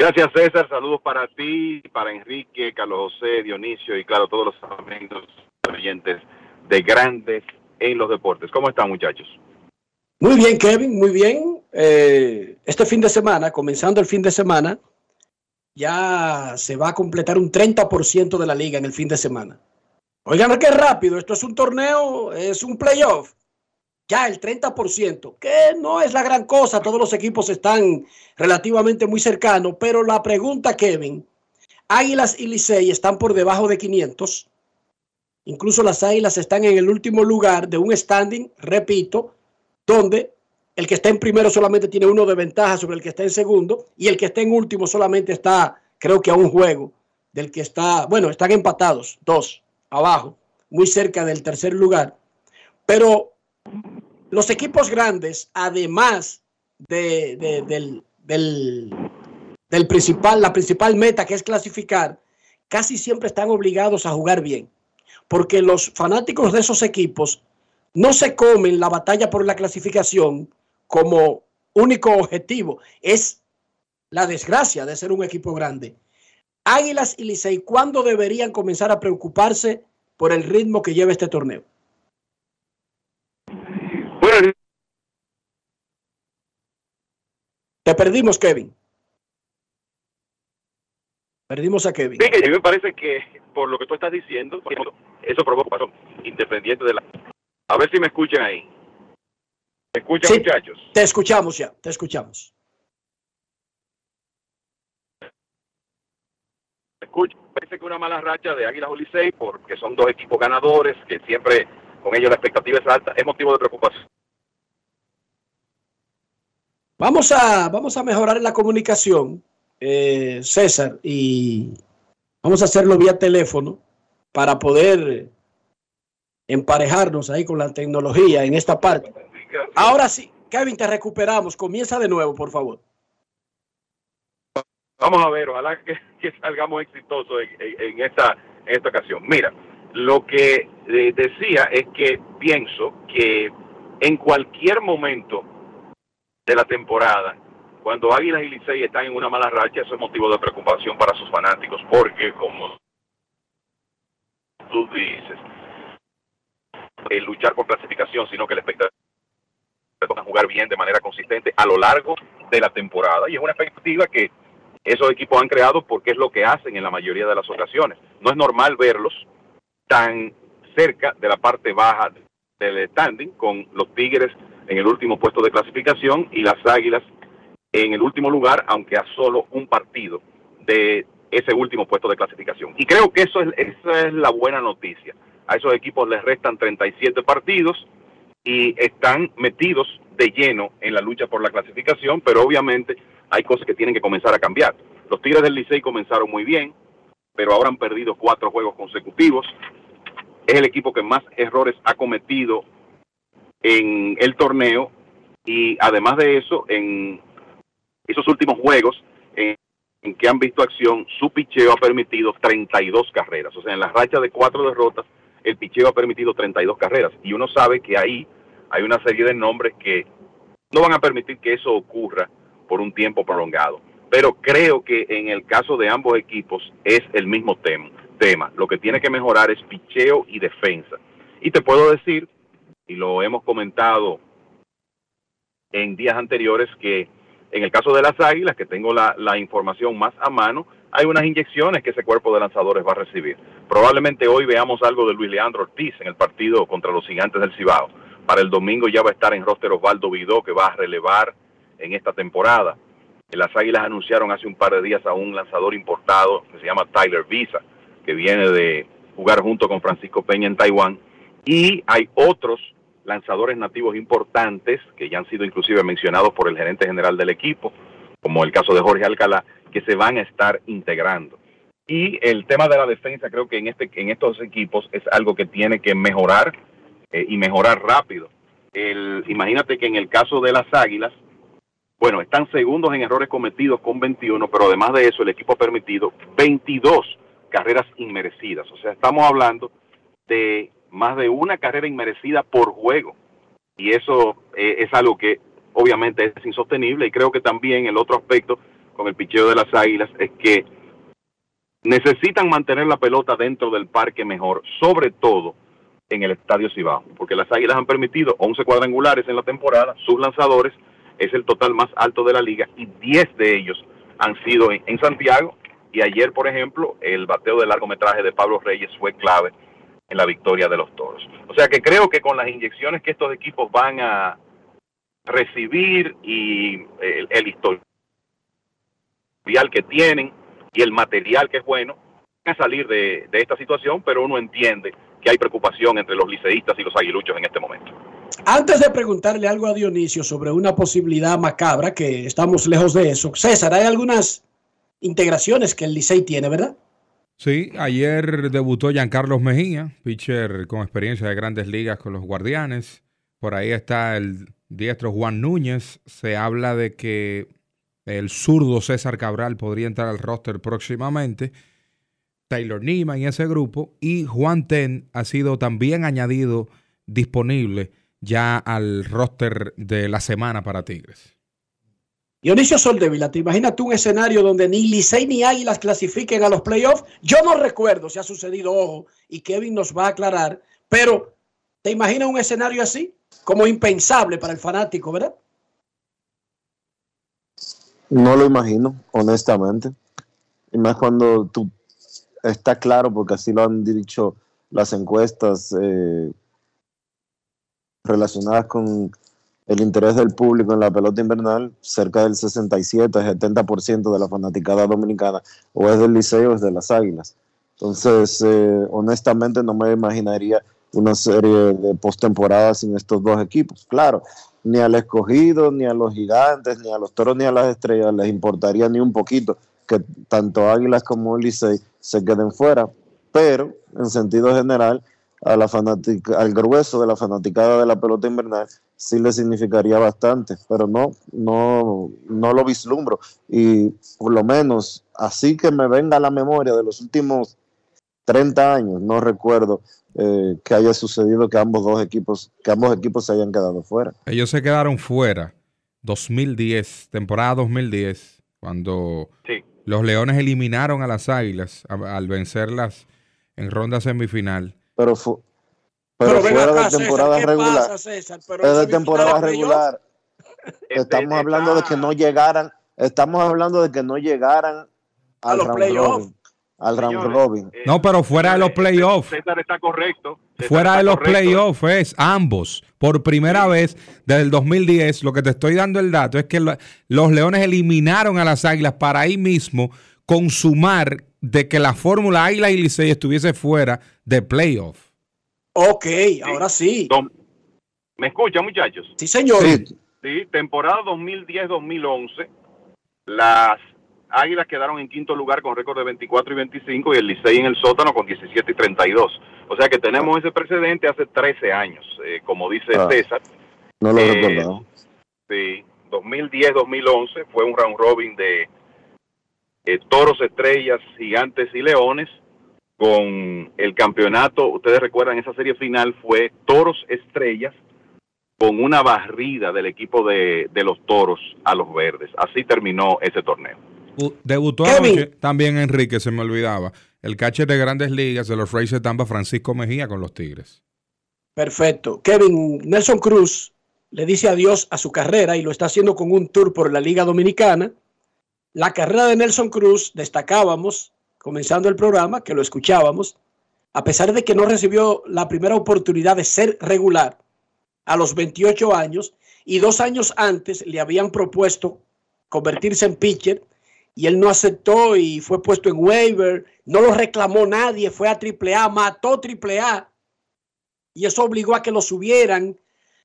Gracias César, saludos para ti, para Enrique, Carlos José, Dionisio y claro, todos los amigos oyentes de Grandes en los Deportes. ¿Cómo están muchachos? Muy bien, Kevin, muy bien. Eh, este fin de semana, comenzando el fin de semana, ya se va a completar un 30% de la liga en el fin de semana. Oigan, qué rápido, esto es un torneo, es un playoff. Ya el 30%, que no es la gran cosa, todos los equipos están relativamente muy cercanos, pero la pregunta, Kevin, Águilas y Licey están por debajo de 500. Incluso las Águilas están en el último lugar de un standing, repito, donde el que está en primero solamente tiene uno de ventaja sobre el que está en segundo y el que está en último solamente está, creo que a un juego del que está, bueno, están empatados, dos abajo, muy cerca del tercer lugar. Pero los equipos grandes, además de, de- del, del, del principal, la principal meta que es clasificar, casi siempre están obligados a jugar bien. Porque los fanáticos de esos equipos no se comen la batalla por la clasificación como único objetivo. Es la desgracia de ser un equipo grande. Águilas y Licey, ¿cuándo deberían comenzar a preocuparse por el ritmo que lleva este torneo? Te perdimos, Kevin. Perdimos a Kevin. Sí, que a mí me parece que por lo que tú estás diciendo, eso provoca independiente de la A ver si me escuchan ahí. ¿Me escuchan, Sí. muchachos? Te escuchamos ya, te escuchamos. ¿Me escuchan? Parece que una mala racha de Águilas o Licey, porque son dos equipos ganadores, que siempre con ellos la expectativa es alta, es motivo de preocupación. Vamos a, vamos a mejorar la comunicación, eh, César, y vamos a hacerlo vía teléfono para poder emparejarnos ahí con la tecnología en esta parte. Ahora sí, Kevin, te recuperamos. Comienza de nuevo, por favor. Vamos a ver, ojalá que, salgamos exitosos en esta, en esta ocasión. Mira, lo que eh, decía es que pienso que en cualquier momento de la temporada, cuando Águilas y Licey están en una mala racha, eso es motivo de preocupación para sus fanáticos, porque como tú dices, el luchar por clasificación, sino que la expectativa a jugar bien de manera consistente a lo largo de la temporada y es una expectativa que esos equipos han creado porque es lo que hacen en la mayoría de las ocasiones. No es normal verlos tan cerca de la parte baja del standing con los Tigres en el último puesto de clasificación y las Águilas en el último lugar, aunque a solo un partido de ese último puesto de clasificación. Y creo que eso es, esa es la buena noticia. A esos equipos les restan 37 partidos y están metidos de lleno en la lucha por la clasificación, pero obviamente hay cosas que tienen que comenzar a cambiar. Los Tigres del Licey comenzaron muy bien, pero ahora han perdido cuatro juegos consecutivos. Es el equipo que más errores ha cometido en el torneo y además de eso, en esos últimos juegos en, que han visto acción, su picheo ha permitido 32 carreras. O sea, en la racha de cuatro derrotas, el picheo ha permitido 32 carreras. Y uno sabe que ahí hay una serie de nombres que no van a permitir que eso ocurra por un tiempo prolongado. Pero creo que en el caso de ambos equipos es el mismo tema. Lo que tiene que mejorar es picheo y defensa. Y te puedo decir, y lo hemos comentado en días anteriores, que en el caso de las águilas, que tengo la, información más a mano, hay unas inyecciones que ese cuerpo de lanzadores va a recibir. Probablemente hoy veamos algo de Luis Leandro Ortiz en el partido contra los gigantes del Cibao. Para el domingo ya va a estar en roster Osvaldo Vidó, que va a relevar en esta temporada. Las Águilas anunciaron hace un par de días a un lanzador importado que se llama Tyler Visa, que viene de jugar junto con Francisco Peña en Taiwán. Y hay otros lanzadores nativos importantes que ya han sido inclusive mencionados por el gerente general del equipo, como el caso de Jorge Alcalá, que se van a estar integrando. Y el tema de la defensa creo que en, este, en estos equipos es algo que tiene que mejorar eh, y mejorar rápido. El, imagínate que en el caso de las Águilas, bueno, están segundos en errores cometidos con 21, pero además de eso el equipo ha permitido 22 carreras inmerecidas. O sea, estamos hablando de más de una carrera inmerecida por juego. Y eso eh, es algo que obviamente es insostenible. Y creo que también el otro aspecto con el picheo de las Águilas es que necesitan mantener la pelota dentro del parque mejor, sobre todo en el Estadio Cibao, porque las Águilas han permitido 11 cuadrangulares en la temporada, sus lanzadores es el total más alto de la liga y 10 de ellos han sido en, en Santiago y ayer, por ejemplo, el bateo de largometraje de Pablo Reyes fue clave en la victoria de los Toros. O sea que creo que con las inyecciones que estos equipos van a recibir y el, el historial que tienen y el material que es bueno, van a salir de, de esta situación, pero uno entiende que hay preocupación entre los liceístas y los aguiluchos en este momento. Antes de preguntarle algo a Dionisio sobre una posibilidad macabra, que estamos lejos de eso, César, hay algunas integraciones que el Licey tiene, ¿verdad? Sí, ayer debutó Giancarlos Mejía, pitcher con experiencia de grandes ligas con los Guardianes. Por ahí está el diestro Juan Núñez. Se habla de que el zurdo César Cabral podría entrar al roster próximamente. Taylor Nima en ese grupo. Y Juan Ten ha sido también añadido disponible ya al roster de la semana para Tigres. Dionisio Soldevila, ¿te imaginas tú un escenario donde ni Licey ni Águilas clasifiquen a los playoffs? Yo no recuerdo si ha sucedido, ojo, y Kevin nos va a aclarar, pero ¿te imaginas un escenario así? Como impensable para el fanático, ¿verdad? No lo imagino, honestamente. Y más cuando tú está claro, porque así lo han dicho las encuestas, eh, relacionadas con el interés del público en la pelota invernal, cerca del 67-70% de la fanaticada dominicana o es del Liceo o es de las Águilas. Entonces, eh, honestamente no me imaginaría una serie de postemporada sin estos dos equipos. Claro, ni al escogido, ni a los gigantes, ni a los toros, ni a las estrellas les importaría ni un poquito que tanto Águilas como Licey se queden fuera, pero en sentido general, al grueso de la fanaticada de la pelota invernal sí le significaría bastante, pero no, no, no lo vislumbro. Y por lo menos, así que me venga a la memoria de los últimos 30 años, no recuerdo eh, que haya sucedido que ambos dos equipos, que ambos equipos se hayan quedado fuera. Ellos se quedaron fuera 2010, temporada 2010, cuando los Leones eliminaron a las Águilas a- al vencerlas en ronda semifinal. Pero, fu- pero, fuera acá, de César, temporada ¿qué regular. pasa, César? Pero es de temporada regular. Estamos hablando de que no llegaran, estamos hablando de que no llegaran al los round playoffs. robin. Al round robin. No, pero fuera de los playoffs. César está correcto. César Fuera está de los playoffs es ambos. Por primera vez desde el 2010, lo que te estoy dando el dato es que lo- los Leones eliminaron a las Águilas para ahí mismo consumar de que la fórmula Águila y Licey estuviese fuera de playoff. Ok, ahora sí. ¿Me escuchan, muchachos? Sí, señor. Sí, temporada 2010-2011, las Águilas quedaron en quinto lugar con récord de 24 y 25 y el Licey en el sótano con 17 y 32. O sea que tenemos ese precedente hace 13 años, eh, como dice Ah, César. No lo Eh, recordaba. Sí, 2010-2011 fue un round robin de eh, Toros, Estrellas, Gigantes y Leones. Con el campeonato, ustedes recuerdan, esa serie final fue Toros, Estrellas, con una barrida del equipo de, de los Toros a los Verdes. Así terminó ese torneo. U- Debutó anoche también Enrique, se me olvidaba, el catcher de grandes ligas de los Rays de Tampa, Francisco Mejía, con los Tigres. Perfecto. Kevin Nelson Cruz le dice adiós a su carrera y lo está haciendo con un tour por la Liga Dominicana. La carrera de Nelson Cruz, destacábamos, comenzando el programa, que lo escuchábamos, a pesar de que no recibió la primera oportunidad de ser regular a los 28 años y dos años antes le habían propuesto convertirse en pitcher y él no aceptó y fue puesto en waiver, no lo reclamó nadie, fue a AAA, mató AAA y eso obligó a que lo subieran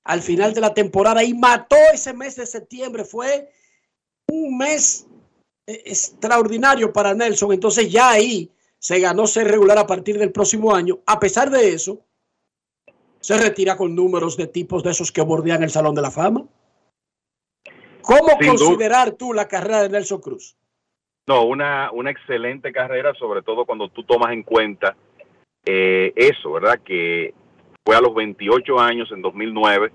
al final de la temporada y mató ese mes de septiembre. Fue un mes extraordinario para Nelson. Entonces ya ahí se ganó ser regular a partir del próximo año. A pesar de eso, se retira con números de tipos de esos que bordean el Salón de la Fama. ¿Cómo Sin duda. considerar tú la carrera de Nelson Cruz? No, una, una excelente carrera, sobre todo cuando tú tomas en cuenta eh, eso, ¿verdad? Que fue a los 28 años, en 2009,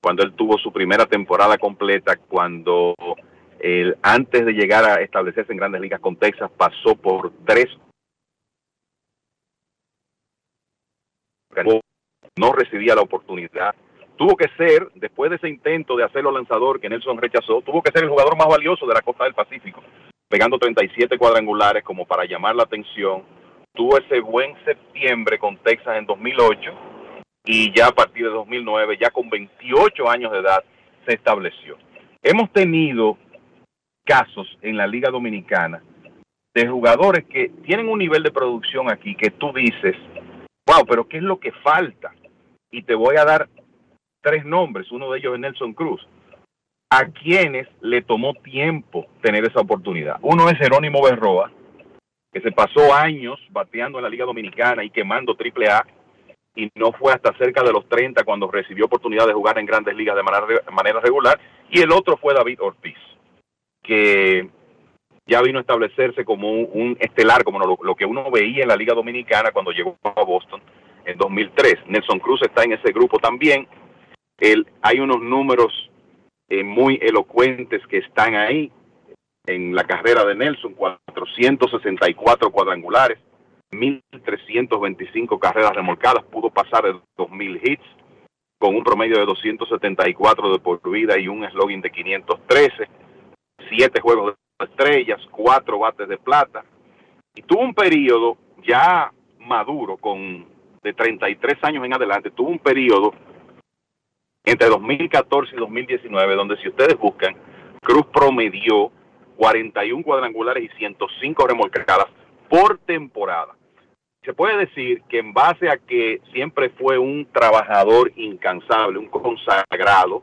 cuando él tuvo su primera temporada completa, cuando él, antes de llegar a establecerse en grandes ligas con Texas, pasó por tres. No recibía la oportunidad. Tuvo que ser, después de ese intento de hacerlo lanzador que Nelson rechazó, tuvo que ser el jugador más valioso de la costa del Pacífico pegando 37 cuadrangulares como para llamar la atención. Tuvo ese buen septiembre con Texas en 2008 y ya a partir de 2009, ya con 28 años de edad, se estableció. Hemos tenido casos en la Liga Dominicana de jugadores que tienen un nivel de producción aquí que tú dices, wow, pero ¿qué es lo que falta? Y te voy a dar tres nombres, uno de ellos es Nelson Cruz a quienes le tomó tiempo tener esa oportunidad. Uno es Jerónimo Berroa, que se pasó años bateando en la Liga Dominicana y quemando triple A, y no fue hasta cerca de los 30 cuando recibió oportunidad de jugar en grandes ligas de manera, manera regular. Y el otro fue David Ortiz, que ya vino a establecerse como un, un estelar, como lo, lo que uno veía en la Liga Dominicana cuando llegó a Boston en 2003. Nelson Cruz está en ese grupo también. El, hay unos números eh, muy elocuentes que están ahí en la carrera de Nelson, 464 cuadrangulares, 1.325 carreras remolcadas, pudo pasar de 2.000 hits con un promedio de 274 de por vida y un slogan de 513, siete juegos de estrellas, cuatro bates de plata, y tuvo un periodo ya maduro, con de 33 años en adelante, tuvo un periodo entre 2014 y 2019, donde si ustedes buscan, Cruz promedió 41 cuadrangulares y 105 remolcadas por temporada. Se puede decir que en base a que siempre fue un trabajador incansable, un consagrado,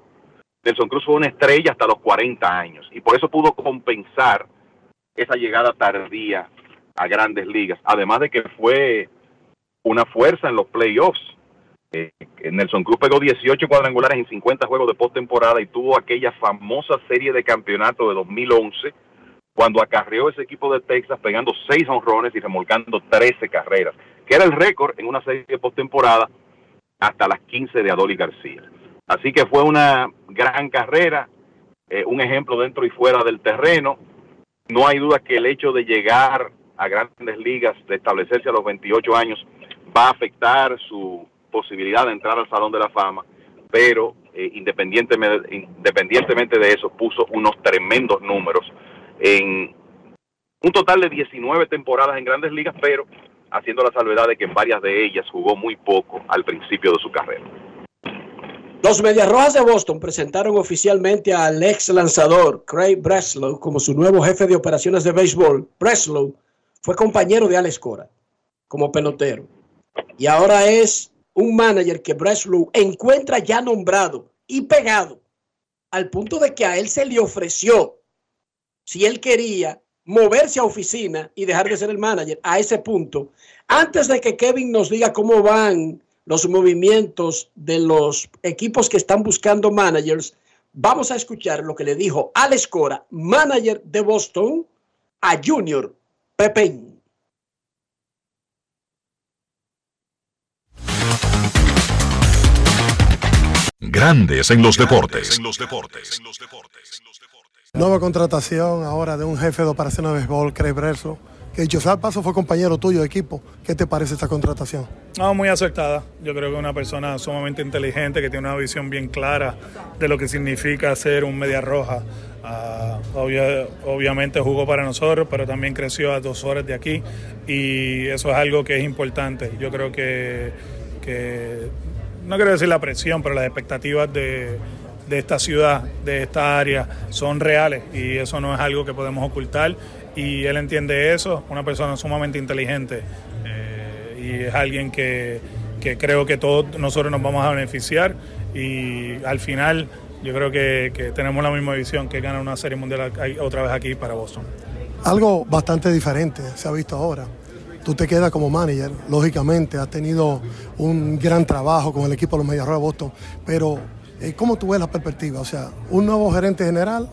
Nelson Cruz fue una estrella hasta los 40 años y por eso pudo compensar esa llegada tardía a grandes ligas, además de que fue una fuerza en los playoffs. Eh, Nelson Cruz pegó 18 cuadrangulares en 50 juegos de postemporada y tuvo aquella famosa serie de campeonato de 2011 cuando acarreó ese equipo de Texas pegando 6 honrones y remolcando 13 carreras, que era el récord en una serie de postemporada hasta las 15 de Adoli García. Así que fue una gran carrera, eh, un ejemplo dentro y fuera del terreno. No hay duda que el hecho de llegar a grandes ligas, de establecerse a los 28 años, va a afectar su posibilidad de entrar al Salón de la Fama, pero eh, independientemente, independientemente de eso, puso unos tremendos números en un total de 19 temporadas en grandes ligas, pero haciendo la salvedad de que en varias de ellas jugó muy poco al principio de su carrera. Los Medias Rojas de Boston presentaron oficialmente al ex lanzador Craig Breslow como su nuevo jefe de operaciones de béisbol. Breslow fue compañero de Alex Cora como pelotero y ahora es un manager que Breslow encuentra ya nombrado y pegado al punto de que a él se le ofreció si él quería moverse a oficina y dejar de ser el manager a ese punto. Antes de que Kevin nos diga cómo van los movimientos de los equipos que están buscando managers, vamos a escuchar lo que le dijo Alex Cora, manager de Boston, a Junior Pepen. Grandes en los deportes. Nueva contratación ahora de un jefe de operaciones de béisbol, Craig Breslow, que sea paso fue compañero tuyo de equipo. ¿Qué te parece esta contratación? No, muy acertada. Yo creo que una persona sumamente inteligente que tiene una visión bien clara de lo que significa ser un media roja. Ah, obvia- obviamente jugó para nosotros, pero también creció a dos horas de aquí y eso es algo que es importante. Yo creo que, que no quiero decir la presión, pero las expectativas de, de esta ciudad, de esta área, son reales y eso no es algo que podemos ocultar. Y él entiende eso, una persona sumamente inteligente eh, y es alguien que, que creo que todos nosotros nos vamos a beneficiar y al final yo creo que, que tenemos la misma visión que ganar una serie mundial otra vez aquí para Boston. Algo bastante diferente se ha visto ahora. Tú te quedas como manager, lógicamente, has tenido un gran trabajo con el equipo de los Medias Rojas de Boston, pero eh, ¿cómo tú ves la perspectiva? O sea, un nuevo gerente general,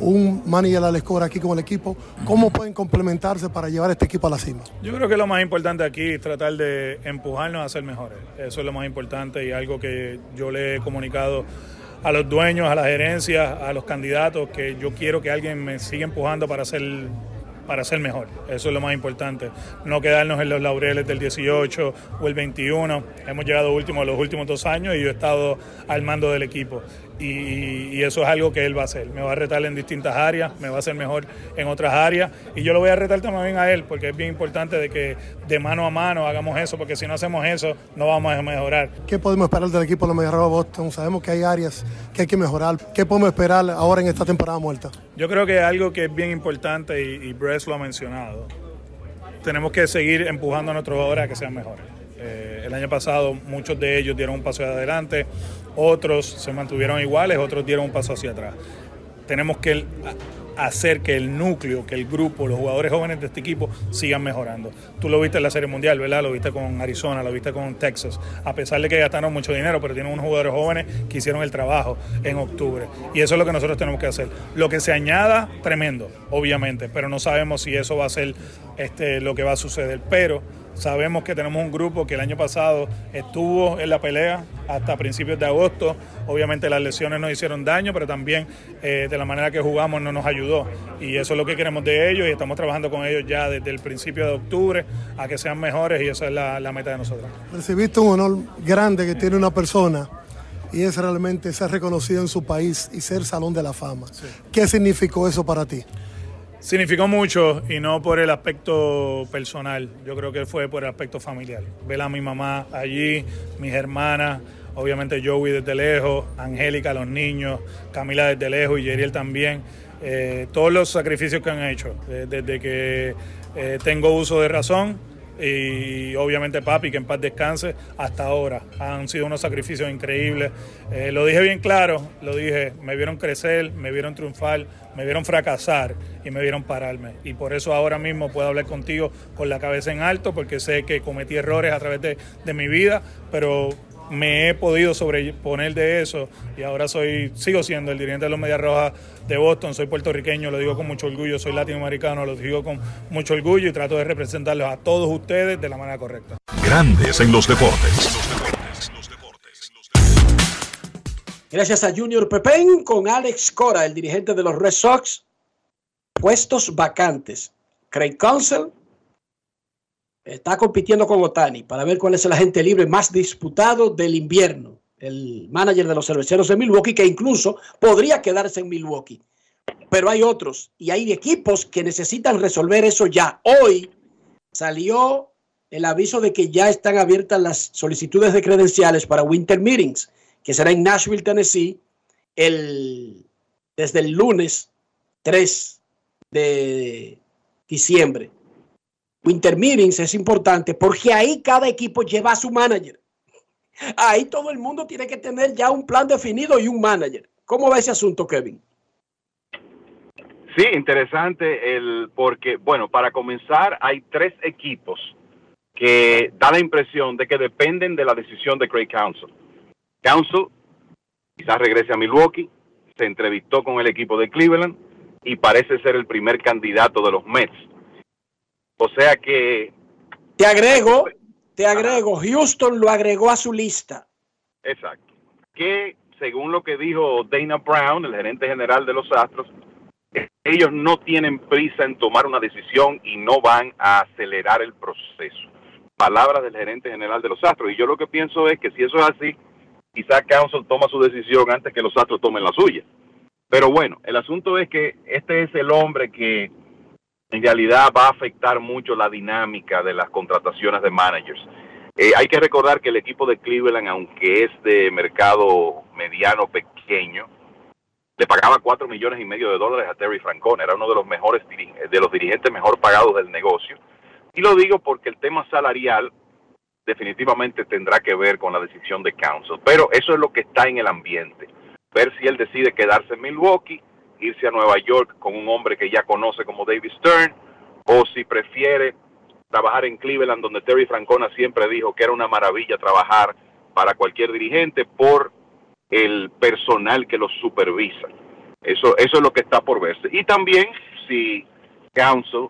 un manager a la escuela aquí con el equipo, ¿cómo pueden complementarse para llevar este equipo a la cima? Yo creo que lo más importante aquí es tratar de empujarnos a ser mejores. Eso es lo más importante y algo que yo le he comunicado a los dueños, a la gerencia, a los candidatos, que yo quiero que alguien me siga empujando para ser para ser mejor. Eso es lo más importante. No quedarnos en los laureles del 18 o el 21. Hemos llegado último los últimos dos años y yo he estado al mando del equipo. Y, y eso es algo que él va a hacer. Me va a retar en distintas áreas, me va a hacer mejor en otras áreas. Y yo lo voy a retar también a él, porque es bien importante de que de mano a mano hagamos eso, porque si no hacemos eso, no vamos a mejorar. ¿Qué podemos esperar del equipo de los de Boston? Sabemos que hay áreas que hay que mejorar. ¿Qué podemos esperar ahora en esta temporada muerta? Yo creo que algo que es bien importante, y, y Bress lo ha mencionado, tenemos que seguir empujando a nuestros jugadores a que sean mejores. Eh, el año pasado muchos de ellos dieron un paso adelante, otros se mantuvieron iguales, otros dieron un paso hacia atrás. Tenemos que hacer que el núcleo, que el grupo, los jugadores jóvenes de este equipo sigan mejorando. Tú lo viste en la Serie Mundial, ¿verdad? Lo viste con Arizona, lo viste con Texas. A pesar de que gastaron mucho dinero, pero tienen unos jugadores jóvenes que hicieron el trabajo en octubre. Y eso es lo que nosotros tenemos que hacer. Lo que se añada, tremendo, obviamente, pero no sabemos si eso va a ser este, lo que va a suceder. Pero sabemos que tenemos un grupo que el año pasado estuvo en la pelea hasta principios de agosto. Obviamente las lesiones nos hicieron daño, pero también eh, de la manera que jugamos no nos ayudó. Y eso es lo que queremos de ellos y estamos trabajando con ellos ya desde el principio de octubre a que sean mejores y esa es la, la meta de nosotros. Recibiste un honor grande que tiene una persona y es realmente ser reconocido en su país y ser Salón de la Fama. ¿Qué significó eso para ti? Significó mucho y no por el aspecto personal, yo creo que fue por el aspecto familiar. Ver a mi mamá allí, mis hermanas, obviamente Joey desde lejos, Angélica, los niños, Camila desde lejos y Yeriel también. Eh, todos los sacrificios que han hecho eh, desde que eh, tengo uso de razón y obviamente papi, que en paz descanse, hasta ahora. Han sido unos sacrificios increíbles. Eh, lo dije bien claro, lo dije, me vieron crecer, me vieron triunfar, me vieron fracasar y me vieron pararme. Y por eso ahora mismo puedo hablar contigo con la cabeza en alto, porque sé que cometí errores a través de, de mi vida, pero me he podido sobreponer de eso y ahora soy, sigo siendo el dirigente de los Medias Rojas de Boston, soy puertorriqueño, lo digo con mucho orgullo, soy latinoamericano, lo digo con mucho orgullo y trato de representarlos a todos ustedes de la manera correcta. Grandes en los deportes. Gracias a Junior Pepén con Alex Cora, el dirigente de los Red Sox. Puestos vacantes. Craig Counsell está compitiendo con Otani para ver cuál es el agente libre más disputado del invierno. El manager de los cerveceros de Milwaukee, que incluso podría quedarse en Milwaukee. Pero hay otros y hay equipos que necesitan resolver eso ya. Hoy salió el aviso de que ya están abiertas las solicitudes de credenciales para Winter Meetings, que será en Nashville, Tennessee, el, desde el lunes 3 de diciembre. Winter Meetings es importante porque ahí cada equipo lleva a su manager. Ahí todo el mundo tiene que tener ya un plan definido y un manager. ¿Cómo va ese asunto, Kevin? Sí, interesante el porque, bueno, para comenzar hay tres equipos que da la impresión de que dependen de la decisión de Craig Council. Council quizás regrese a Milwaukee, se entrevistó con el equipo de Cleveland y parece ser el primer candidato de los Mets. O sea que... Te agrego, te agrego, Houston lo agregó a su lista. Exacto. Que según lo que dijo Dana Brown, el gerente general de los Astros, ellos no tienen prisa en tomar una decisión y no van a acelerar el proceso. Palabras del gerente general de los Astros. Y yo lo que pienso es que si eso es así, quizá Council toma su decisión antes que los Astros tomen la suya. Pero bueno, el asunto es que este es el hombre que en realidad va a afectar mucho la dinámica de las contrataciones de managers. Eh, hay que recordar que el equipo de Cleveland, aunque es de mercado mediano pequeño, le pagaba cuatro millones y medio de dólares a Terry Francona, era uno de los mejores de los dirigentes mejor pagados del negocio. Y lo digo porque el tema salarial definitivamente tendrá que ver con la decisión de Council, pero eso es lo que está en el ambiente. Ver si él decide quedarse en Milwaukee, irse a Nueva York con un hombre que ya conoce como David Stern, o si prefiere trabajar en Cleveland, donde Terry Francona siempre dijo que era una maravilla trabajar para cualquier dirigente por el personal que los supervisa. Eso, eso es lo que está por verse. Y también si Council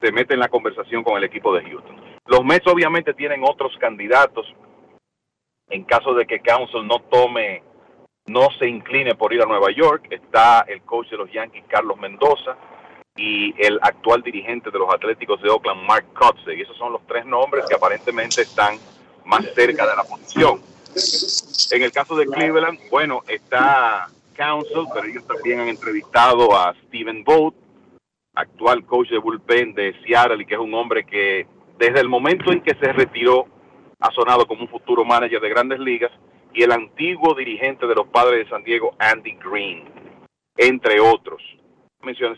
se mete en la conversación con el equipo de Houston. Los Mets obviamente tienen otros candidatos en caso de que Council no tome, no se incline por ir a Nueva York. Está el coach de los Yankees, Carlos Mendoza, y el actual dirigente de los Atléticos de Oakland, Mark Kotsey. Y esos son los tres nombres que aparentemente están más cerca de la posición. En el caso de Cleveland, bueno, está Council, pero ellos también han entrevistado a Steven Vogt, actual coach de bullpen de Seattle, y que es un hombre que desde el momento en que se retiró ha sonado como un futuro manager de grandes ligas, y el antiguo dirigente de los padres de San Diego, Andy Green, entre otros.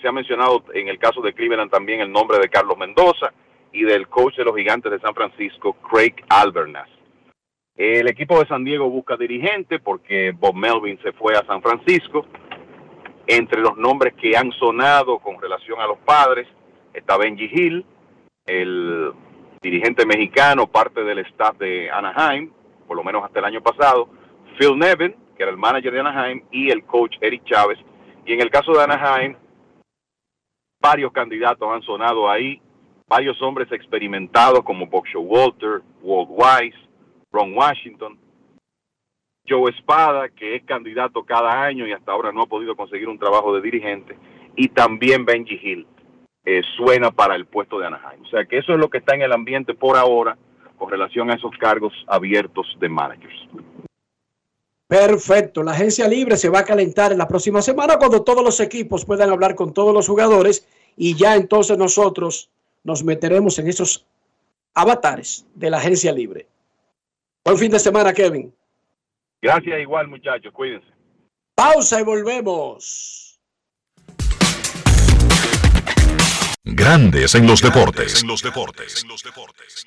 Se ha mencionado en el caso de Cleveland también el nombre de Carlos Mendoza y del coach de los gigantes de San Francisco, Craig Albernas. El equipo de San Diego busca dirigente porque Bob Melvin se fue a San Francisco. Entre los nombres que han sonado con relación a los padres está Benji Hill, el dirigente mexicano, parte del staff de Anaheim, por lo menos hasta el año pasado, Phil Nevin, que era el manager de Anaheim, y el coach Eric Chávez. Y en el caso de Anaheim, varios candidatos han sonado ahí, varios hombres experimentados como Bob Walter, Walt Weiss, Ron Washington, Joe Espada, que es candidato cada año y hasta ahora no ha podido conseguir un trabajo de dirigente, y también Benji Hill eh, suena para el puesto de Anaheim. O sea que eso es lo que está en el ambiente por ahora con relación a esos cargos abiertos de managers. Perfecto, la agencia libre se va a calentar en la próxima semana cuando todos los equipos puedan hablar con todos los jugadores y ya entonces nosotros nos meteremos en esos avatares de la agencia libre. Buen fin de semana, Kevin. Gracias igual, muchachos. Cuídense. Pausa y volvemos. Grandes en los deportes. En los deportes. En los deportes.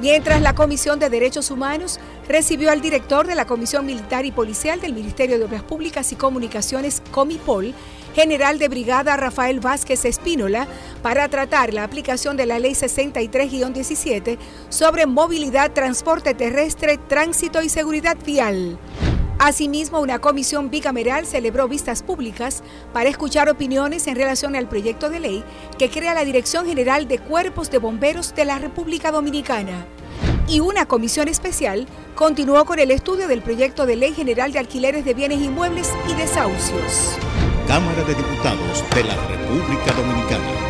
Mientras la Comisión de Derechos Humanos recibió al director de la Comisión Militar y Policial del Ministerio de Obras Públicas y Comunicaciones, Comipol, general de brigada Rafael Vázquez Espínola, para tratar la aplicación de la Ley 63-17 sobre movilidad, transporte terrestre, tránsito y seguridad vial. Asimismo, una comisión bicameral celebró vistas públicas para escuchar opiniones en relación al proyecto de ley que crea la Dirección General de Cuerpos de Bomberos de la República Dominicana. Y una comisión especial continuó con el estudio del proyecto de ley general de alquileres de bienes inmuebles y desahucios. Cámara de Diputados de la República Dominicana.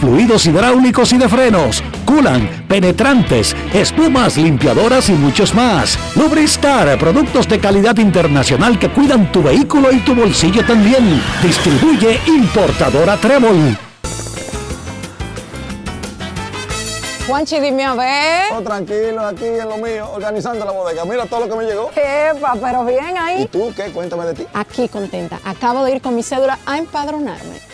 fluidos hidráulicos y de frenos, culan, penetrantes, espumas, limpiadoras y muchos más. Lubristar, productos de calidad internacional que cuidan tu vehículo y tu bolsillo también. Distribuye importadora Trébol. Juanchi, dime a ver. Oh, tranquilo, aquí en lo mío, organizando la bodega. Mira todo lo que me llegó. Epa, pero bien ahí. ¿Y tú qué? Cuéntame de ti. Aquí contenta. Acabo de ir con mi cédula a empadronarme.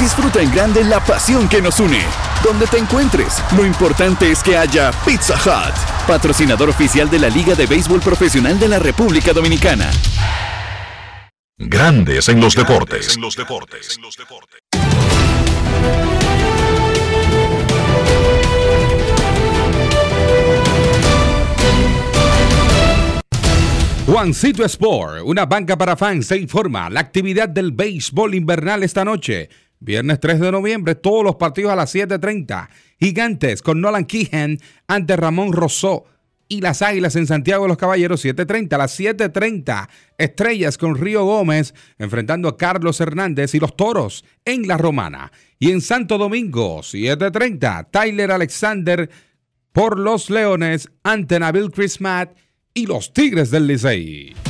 Disfruta en grande la pasión que nos une. Donde te encuentres, lo importante es que haya Pizza Hut, patrocinador oficial de la Liga de Béisbol Profesional de la República Dominicana. Grandes en los deportes. En los deportes. En los deportes. Juancito Sport, una banca para fans, se informa la actividad del béisbol invernal esta noche. Viernes 3 de noviembre, todos los partidos a las 7.30. Gigantes con Nolan Keehan ante Ramón Rosó. Y las Águilas en Santiago de los Caballeros, 7.30. A las 7.30, Estrellas con Río Gómez enfrentando a Carlos Hernández y los Toros en La Romana. Y en Santo Domingo, 7.30, Tyler Alexander por los Leones ante Nabil Chrismat y los Tigres del Licey.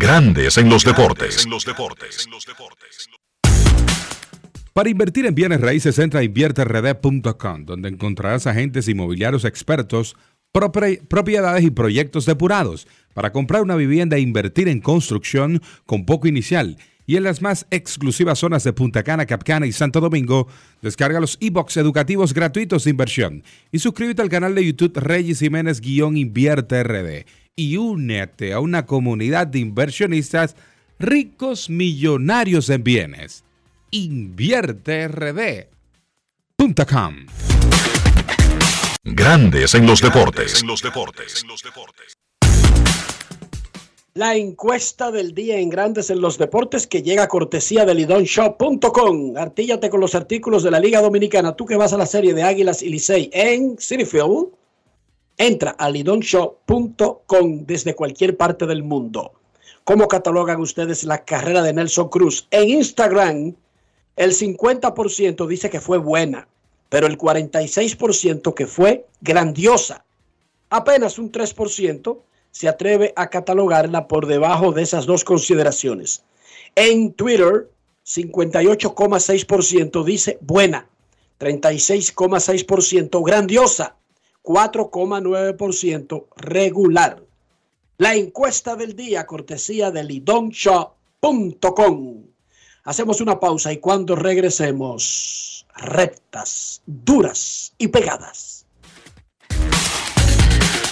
Grandes en los deportes. Para invertir en bienes raíces, entra a invierterd.com, donde encontrarás agentes inmobiliarios expertos, propiedades y proyectos depurados para comprar una vivienda e invertir en construcción con poco inicial. Y en las más exclusivas zonas de Punta Cana, Capcana y Santo Domingo, descarga los e-books educativos gratuitos de inversión y suscríbete al canal de YouTube Reyes Jiménez-Invierte RD y únete a una comunidad de inversionistas ricos millonarios en bienes. InvierteRD.com Grandes en los deportes. La encuesta del día en Grandes en los Deportes que llega a cortesía de lidonshop.com. Artíllate con los artículos de la Liga Dominicana. Tú que vas a la serie de Águilas y Licey en Cityfield, entra a lidonshop.com desde cualquier parte del mundo. ¿Cómo catalogan ustedes la carrera de Nelson Cruz? En Instagram, el 50% dice que fue buena, pero el 46% que fue grandiosa. Apenas un 3% se atreve a catalogarla por debajo de esas dos consideraciones. En Twitter, 58,6% dice buena, 36,6% grandiosa, 4,9% regular. La encuesta del día, cortesía de lidonshaw.com. Hacemos una pausa y cuando regresemos, rectas, duras y pegadas.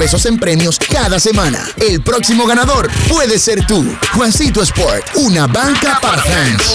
pesos en premios cada semana. El próximo ganador puede ser tú. Juancito Sport, una banca para fans.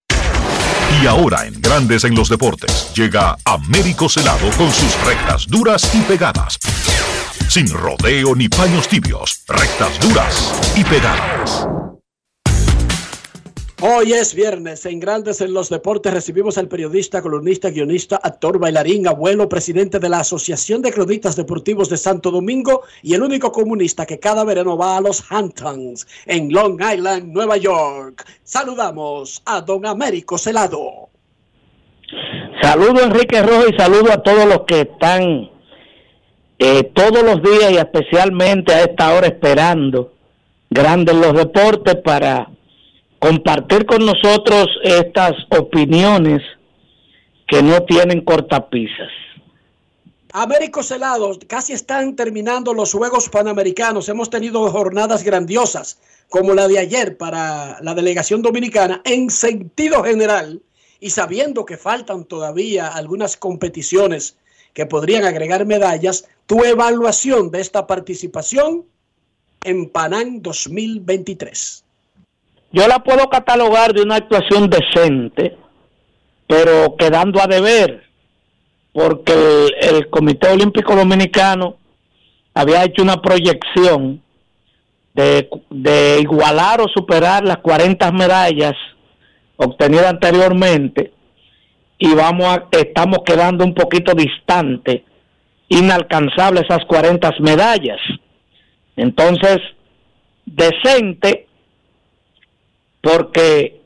Y ahora en Grandes en los deportes llega Américo Celado con sus rectas duras y pegadas. Sin rodeo ni paños tibios, rectas duras y pegadas. Hoy es viernes, en Grandes en los Deportes recibimos al periodista, columnista, guionista, actor, bailarín, abuelo, presidente de la Asociación de Cronistas Deportivos de Santo Domingo y el único comunista que cada verano va a los Hamptons en Long Island, Nueva York. Saludamos a don Américo Celado. Saludo Enrique Rojo y saludo a todos los que están eh, todos los días y especialmente a esta hora esperando Grandes los Deportes para compartir con nosotros estas opiniones que no tienen cortapisas. Américo Celado, casi están terminando los Juegos Panamericanos. Hemos tenido jornadas grandiosas como la de ayer para la delegación dominicana en sentido general y sabiendo que faltan todavía algunas competiciones que podrían agregar medallas, tu evaluación de esta participación en Panam 2023. Yo la puedo catalogar de una actuación decente, pero quedando a deber, porque el, Comité Olímpico Dominicano había hecho una proyección de, de igualar o superar las 40 medallas obtenidas anteriormente y vamos a, estamos quedando un poquito distante, inalcanzable esas 40 medallas. Entonces, decente porque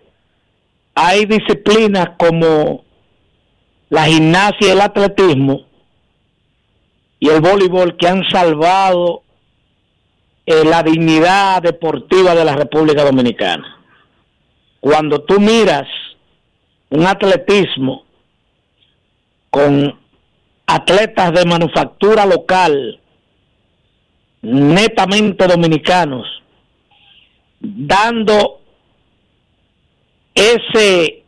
hay disciplinas como la gimnasia y el atletismo y el voleibol que han salvado eh, la dignidad deportiva de la República Dominicana. Cuando tú miras un atletismo con atletas de manufactura local, netamente dominicanos, dando ese,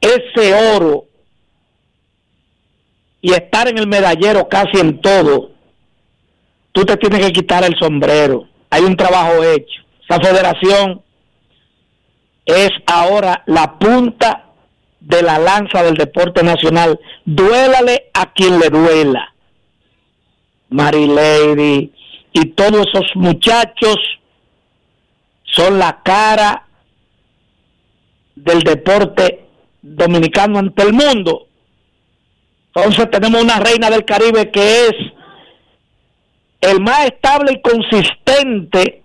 ese oro y estar en el medallero casi en todo, tú te tienes que quitar el sombrero. Hay un trabajo hecho. Esa federación es ahora la punta de la lanza del deporte nacional. Duélale a quien le duela. Marilady y todos esos muchachos son la cara del deporte dominicano ante el mundo. Entonces tenemos una reina del Caribe que es el más estable y consistente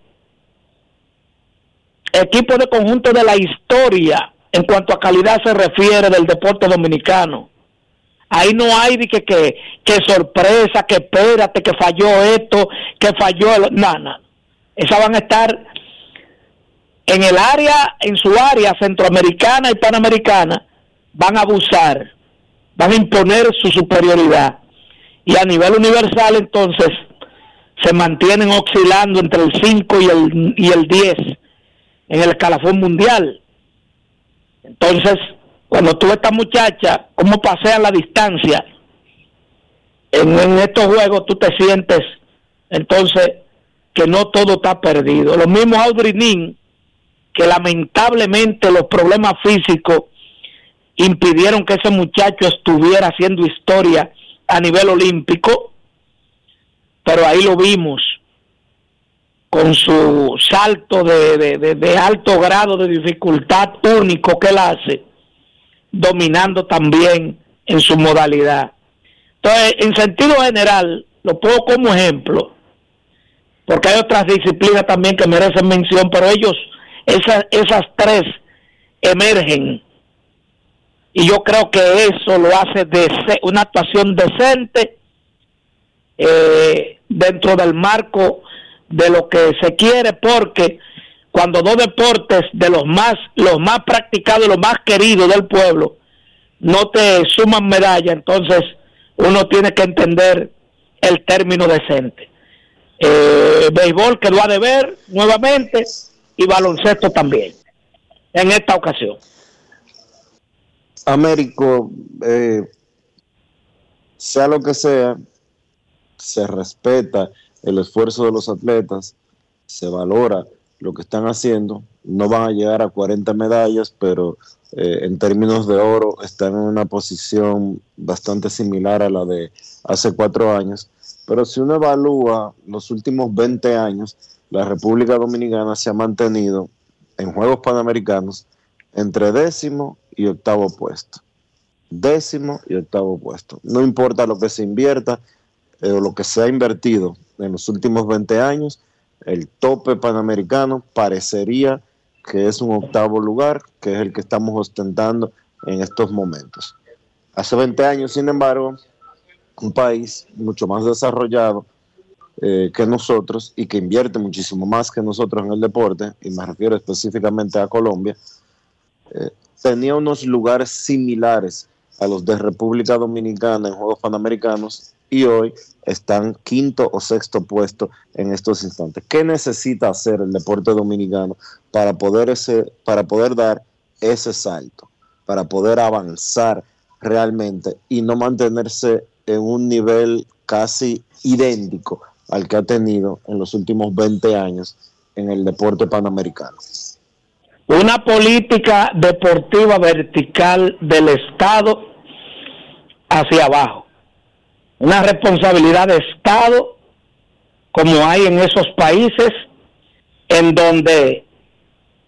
equipo de conjunto de la historia en cuanto a calidad se refiere del deporte dominicano. Ahí no hay que, que, que sorpresa, que espérate, que falló esto, que falló el... No. Esas van a estar en el área, en su área centroamericana y panamericana, van a abusar, van a imponer su superioridad. Y a nivel universal, entonces, se mantienen oscilando entre el 5 y el, y el 10 en el escalafón mundial. Entonces, cuando tú ves esta muchacha, cómo pasea la distancia en, en estos juegos, tú te sientes entonces que no todo está perdido. Lo mismo Audrey Nin, que lamentablemente los problemas físicos impidieron que ese muchacho estuviera haciendo historia a nivel olímpico, pero ahí lo vimos con su salto de, alto grado de dificultad único que él hace, dominando también en su modalidad. Entonces, en sentido general, lo pongo como ejemplo, porque hay otras disciplinas también que merecen mención, pero ellos, esas, esas tres emergen. Y yo creo que eso lo hace una actuación decente eh, dentro del marco de lo que se quiere porque cuando dos deportes de los más los más practicados los más queridos del pueblo no te suman medalla entonces uno tiene que entender el término decente eh, béisbol quedó a deber nuevamente y baloncesto también en esta ocasión Américo eh, sea lo que sea se respeta el esfuerzo de los atletas, se valora lo que están haciendo. No van a llegar a 40 medallas, pero eh, en términos de oro están en una posición bastante similar a la de hace cuatro años. Pero si uno evalúa los últimos 20 años, la República Dominicana se ha mantenido en Juegos Panamericanos entre décimo y octavo puesto. Décimo y octavo puesto. No importa lo que se invierta eh, o lo que se ha invertido en los últimos 20 años, el tope panamericano parecería que es un octavo lugar, que es el que estamos ostentando en estos momentos. Hace 20 años, sin embargo, un país mucho más desarrollado eh, que nosotros y que invierte muchísimo más que nosotros en el deporte, y me refiero específicamente a Colombia, eh, tenía unos lugares similares a los de República Dominicana en Juegos Panamericanos y hoy están quinto o sexto puesto en estos instantes. ¿Qué necesita hacer el deporte dominicano para poder, ese, para poder dar ese salto, para poder avanzar realmente y no mantenerse en un nivel casi idéntico al que ha tenido en los últimos 20 años en el deporte panamericano? Una política deportiva vertical del Estado hacia abajo. Una responsabilidad de Estado como hay en esos países en donde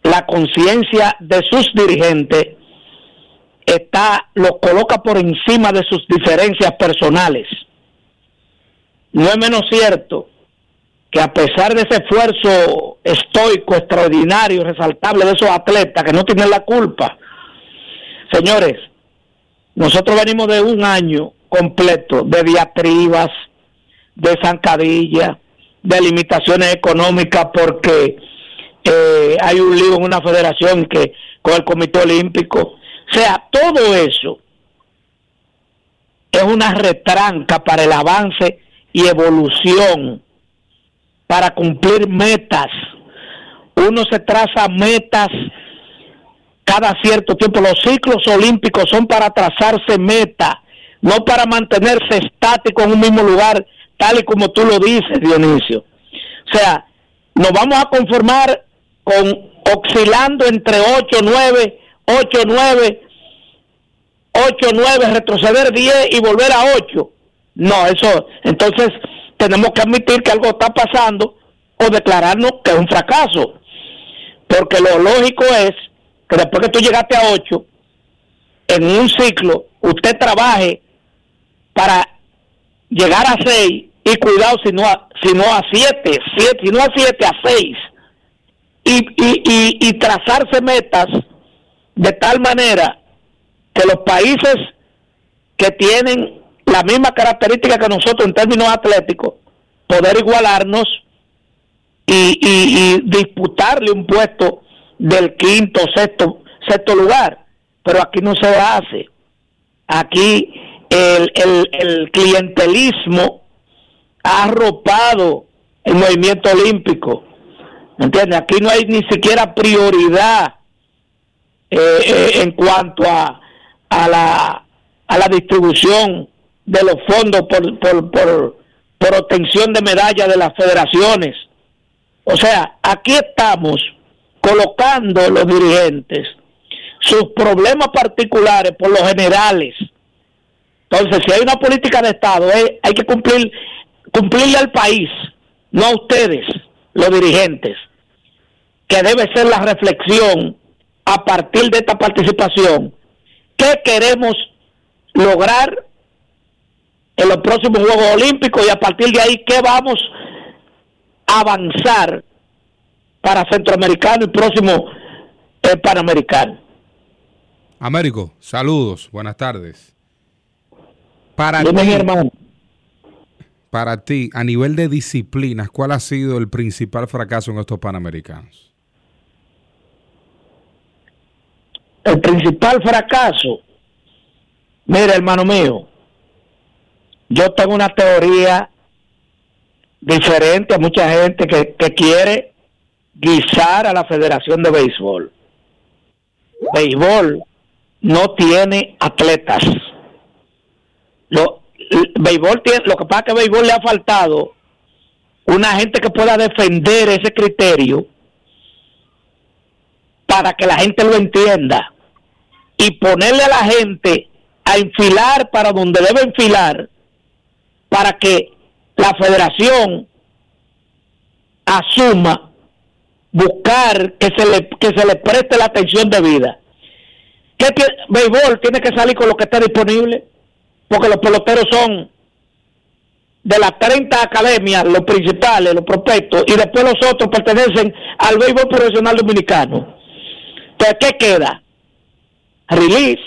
la conciencia de sus dirigentes está lo coloca por encima de sus diferencias personales. No es menos cierto que a pesar de ese esfuerzo estoico, extraordinario, resaltable de esos atletas que no tienen la culpa, señores, nosotros venimos de un año completo de diatribas, de zancadillas, de limitaciones económicas porque eh, hay un lío en una federación que con el Comité Olímpico. O sea, todo eso es una retranca para el avance y evolución, para cumplir metas. Uno se traza metas cada cierto tiempo. Los ciclos olímpicos son para trazarse metas, no para mantenerse estático en un mismo lugar, tal y como tú lo dices, Dionisio. O sea, nos vamos a conformar con oscilando entre 8, 9, 8, 9, 8, 9, retroceder 10 y volver a 8. No, eso, entonces tenemos que admitir que algo está pasando o declararnos que es un fracaso. Porque lo lógico es que después que tú llegaste a 8, en un ciclo, usted trabaje para llegar a 6 y cuidado si no a, si no a 7, si no a 7, a 6. Y, y, y, y trazarse metas de tal manera que los países que tienen la misma característica que nosotros en términos atléticos, poder igualarnos y, y, disputarle un puesto del quinto, sexto, sexto lugar. Pero aquí no se hace. Aquí el, el, el clientelismo ha arropado el movimiento olímpico. ¿Me entiendes? Aquí no hay ni siquiera prioridad eh, eh, en cuanto a, a, la, a la distribución de los fondos por, por, por, por obtención de medallas de las federaciones. O sea, aquí estamos colocando los dirigentes sus problemas particulares por los generales. Entonces, si hay una política de Estado, eh, hay que cumplir cumplirle al país, no a ustedes, los dirigentes, que debe ser la reflexión a partir de esta participación. ¿Qué queremos lograr en los próximos Juegos Olímpicos y a partir de ahí qué vamos a avanzar para Centroamericano y próximo eh, Panamericano. Américo, saludos, buenas tardes. Para Dime, hermano. Para ti, a nivel de disciplinas, ¿cuál ha sido el principal fracaso en estos Panamericanos? El principal fracaso, mira hermano mío, yo tengo una teoría diferente a mucha gente que, quiere guisar a la Federación de Béisbol. Béisbol no tiene atletas. Lo, béisbol tiene, lo que pasa es que a béisbol le ha faltado una gente que pueda defender ese criterio para que la gente lo entienda y ponerle a la gente a enfilar para donde debe enfilar para que la federación asuma buscar que se le que se le preste la atención debida. ¿Qué béisbol tiene que salir con lo que está disponible? Porque los peloteros son de las 30 academias, los principales, los prospectos, y después los otros pertenecen al béisbol profesional dominicano. Entonces, ¿qué queda? Release,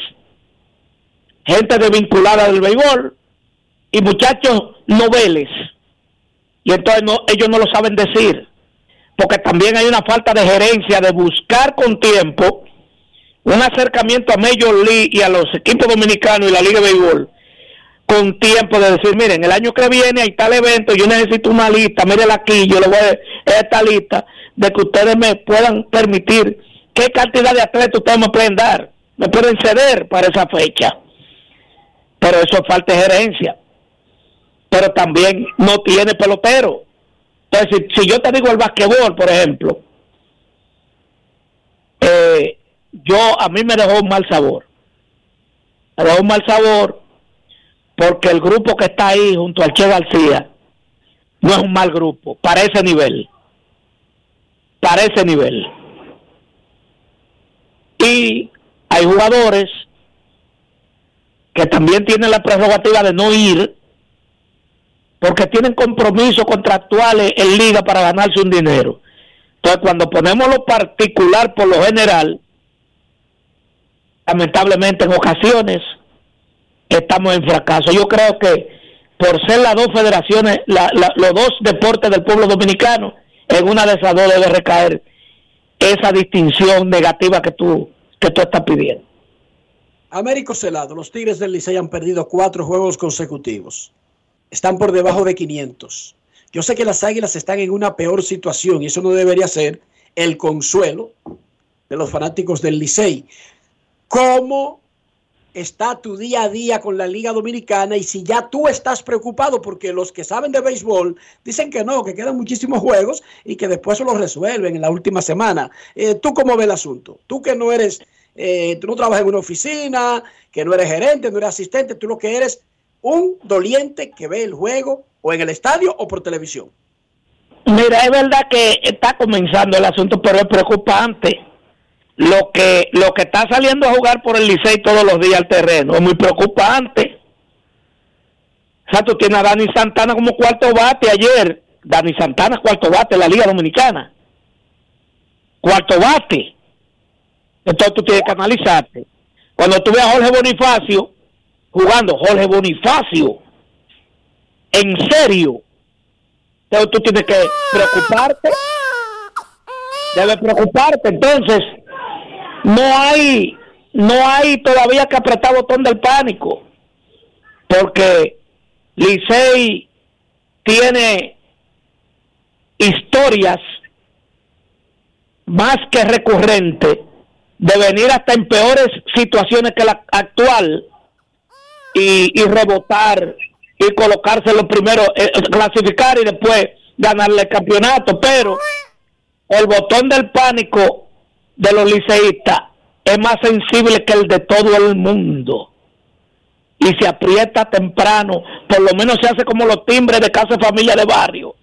gente desvinculada del béisbol, y muchachos noveles. Y entonces no, ellos no lo saben decir, porque también hay una falta de gerencia de buscar con tiempo un acercamiento a Major League y a los equipos dominicanos y la Liga de Béisbol con tiempo de decir, miren, el año que viene hay tal evento, yo necesito una lista, miren aquí, yo le voy a esta lista de que ustedes me puedan permitir qué cantidad de atletas ustedes me pueden dar, me pueden ceder para esa fecha. Pero eso es falta de gerencia. Pero también no tiene pelotero. Entonces, si, yo te digo el basquetbol, por ejemplo, eh, yo a mí me dejó un mal sabor. Me dejó un mal sabor porque el grupo que está ahí junto al Che García no es un mal grupo, para ese nivel. Para ese nivel. Y hay jugadores que también tienen la prerrogativa de no ir porque tienen compromisos contractuales en liga para ganarse un dinero. Entonces, cuando ponemos lo particular por lo general, lamentablemente en ocasiones estamos en fracaso. Yo creo que por ser las dos federaciones, los dos deportes del pueblo dominicano, en una de esas dos debe recaer esa distinción negativa que tú, que tú estás pidiendo. Américo Celado, los Tigres del Licey han perdido cuatro juegos consecutivos. Están por debajo de 500. Yo sé que las Águilas están en una peor situación y eso no debería ser el consuelo de los fanáticos del Licey. ¿Cómo está tu día a día con la Liga Dominicana y si ya tú estás preocupado porque los que saben de béisbol dicen que no, que quedan muchísimos juegos y que después se los resuelven en la última semana. Eh, ¿Tú cómo ves el asunto? Tú que no eres, eh, tú no trabajas en una oficina, que no eres gerente, no eres asistente, tú lo que eres un doliente que ve el juego o en el estadio o por televisión. Mira, es verdad que está comenzando el asunto, pero es preocupante. Lo que, lo que está saliendo a jugar por el Licey todos los días al terreno es muy preocupante. O sea, tú tienes a Dani Santana como cuarto bate ayer. Dani Santana cuarto bate en la Liga Dominicana. Cuarto bate. Entonces tú tienes que analizarte. Cuando tú ves a Jorge Bonifacio jugando, Jorge Bonifacio, en serio, entonces tú tienes que preocuparte. Debes preocuparte. Entonces, no hay, no hay todavía que apretar botón del pánico. Porque Licey tiene historias más que recurrentes de venir hasta en peores situaciones que la actual y, y rebotar y colocarse lo primero, eh, clasificar y después ganarle el campeonato. Pero el botón del pánico de los liceístas es más sensible que el de todo el mundo. Y se aprieta temprano, por lo menos se hace como los timbres de casa de familia de barrio,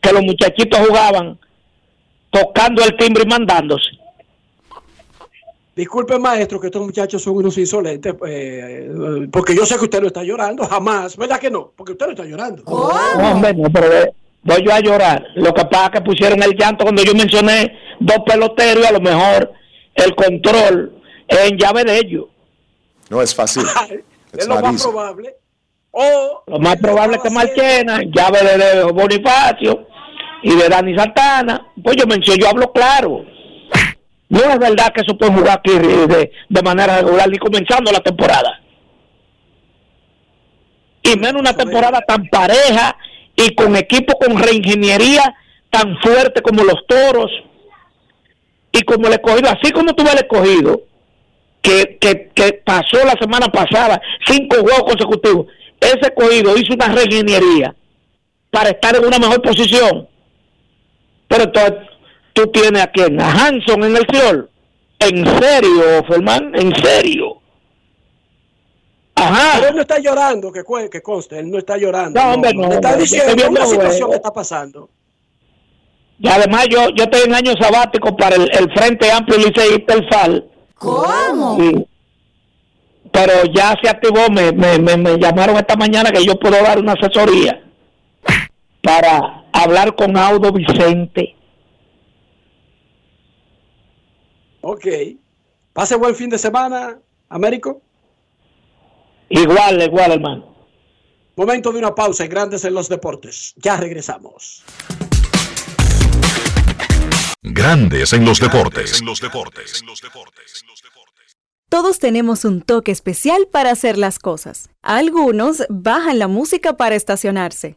que los muchachitos jugaban tocando el timbre y mandándose. Disculpe, maestro, que estos muchachos son unos insolentes, eh, porque yo sé que usted no está llorando, jamás, ¿verdad que no? Porque usted no está llorando. No, hombre, no, pero eh, voy yo a llorar. Lo que pasa es que pusieron el llanto cuando yo mencioné dos peloteros y a lo mejor el control es en llave de ellos. No es fácil. (laughs) es lo más probable. O lo más probable es que Marchena, llave de Bonifacio y de Dani Santana. Pues yo menciono, yo hablo claro. No es verdad que eso puede jugar aquí de, de manera regular ni comenzando la temporada. Y menos una temporada tan pareja y con equipo con reingeniería tan fuerte como los toros y como el escogido, así como tuve el escogido, que, que, que pasó la semana pasada, cinco juegos consecutivos, ese escogido hizo una reingeniería para estar en una mejor posición. Pero entonces tú tienes a quién, a Hanson en el Ciol. En serio, Ferman, en serio. Ajá. Pero él no está llorando, que, que conste, él no está llorando. No, hombre, no. está diciendo una situación que está pasando. Y además yo, yo estoy en año sabático para el, Frente Amplio Liceísta El FAL. ¿Cómo? pero ya se activó, me, me, me, llamaron esta mañana que yo puedo dar una asesoría para hablar con Audo Vicente. Ok. Pase buen fin de semana, Américo. Igual, igual, hermano. Momento de una pausa en Grandes en los Deportes. Ya regresamos. Grandes en los deportes. En los deportes. Todos tenemos un toque especial para hacer las cosas. Algunos bajan la música para estacionarse.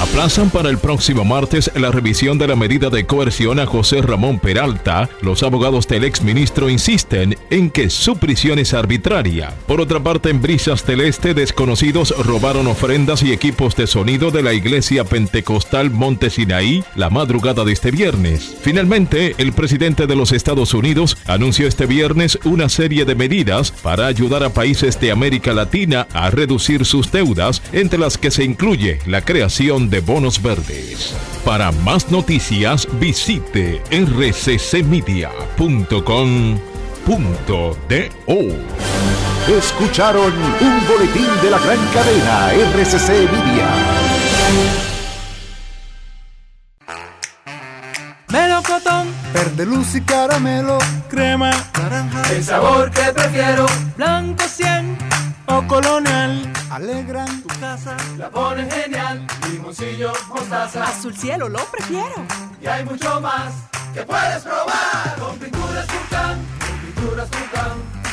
Aplazan para el próximo martes la revisión de la medida de coerción a José Ramón Peralta. Los abogados del exministro insisten en que su prisión es arbitraria. Por otra parte, en Brisas del Este, desconocidos robaron ofrendas y equipos de sonido de la iglesia pentecostal Monte Sinaí la madrugada de este viernes. Finalmente, el presidente de los Estados Unidos anunció este viernes una serie de medidas para ayudar a países de América Latina a reducir sus deudas, entre las que se incluye la creación de bonos verdes. Para más noticias visite rccmedia.com.do. Escucharon un boletín de la gran cadena RCC Media. Melocotón, verde luz y caramelo, crema, naranja, el sabor que prefiero, blanco 100 o colonial. Alegran tu casa, la ponen genial. Limoncillo, mostaza. Azul cielo, lo prefiero. Y hay mucho más que puedes probar. Con pinturas Tucán, con pinturas Tucán.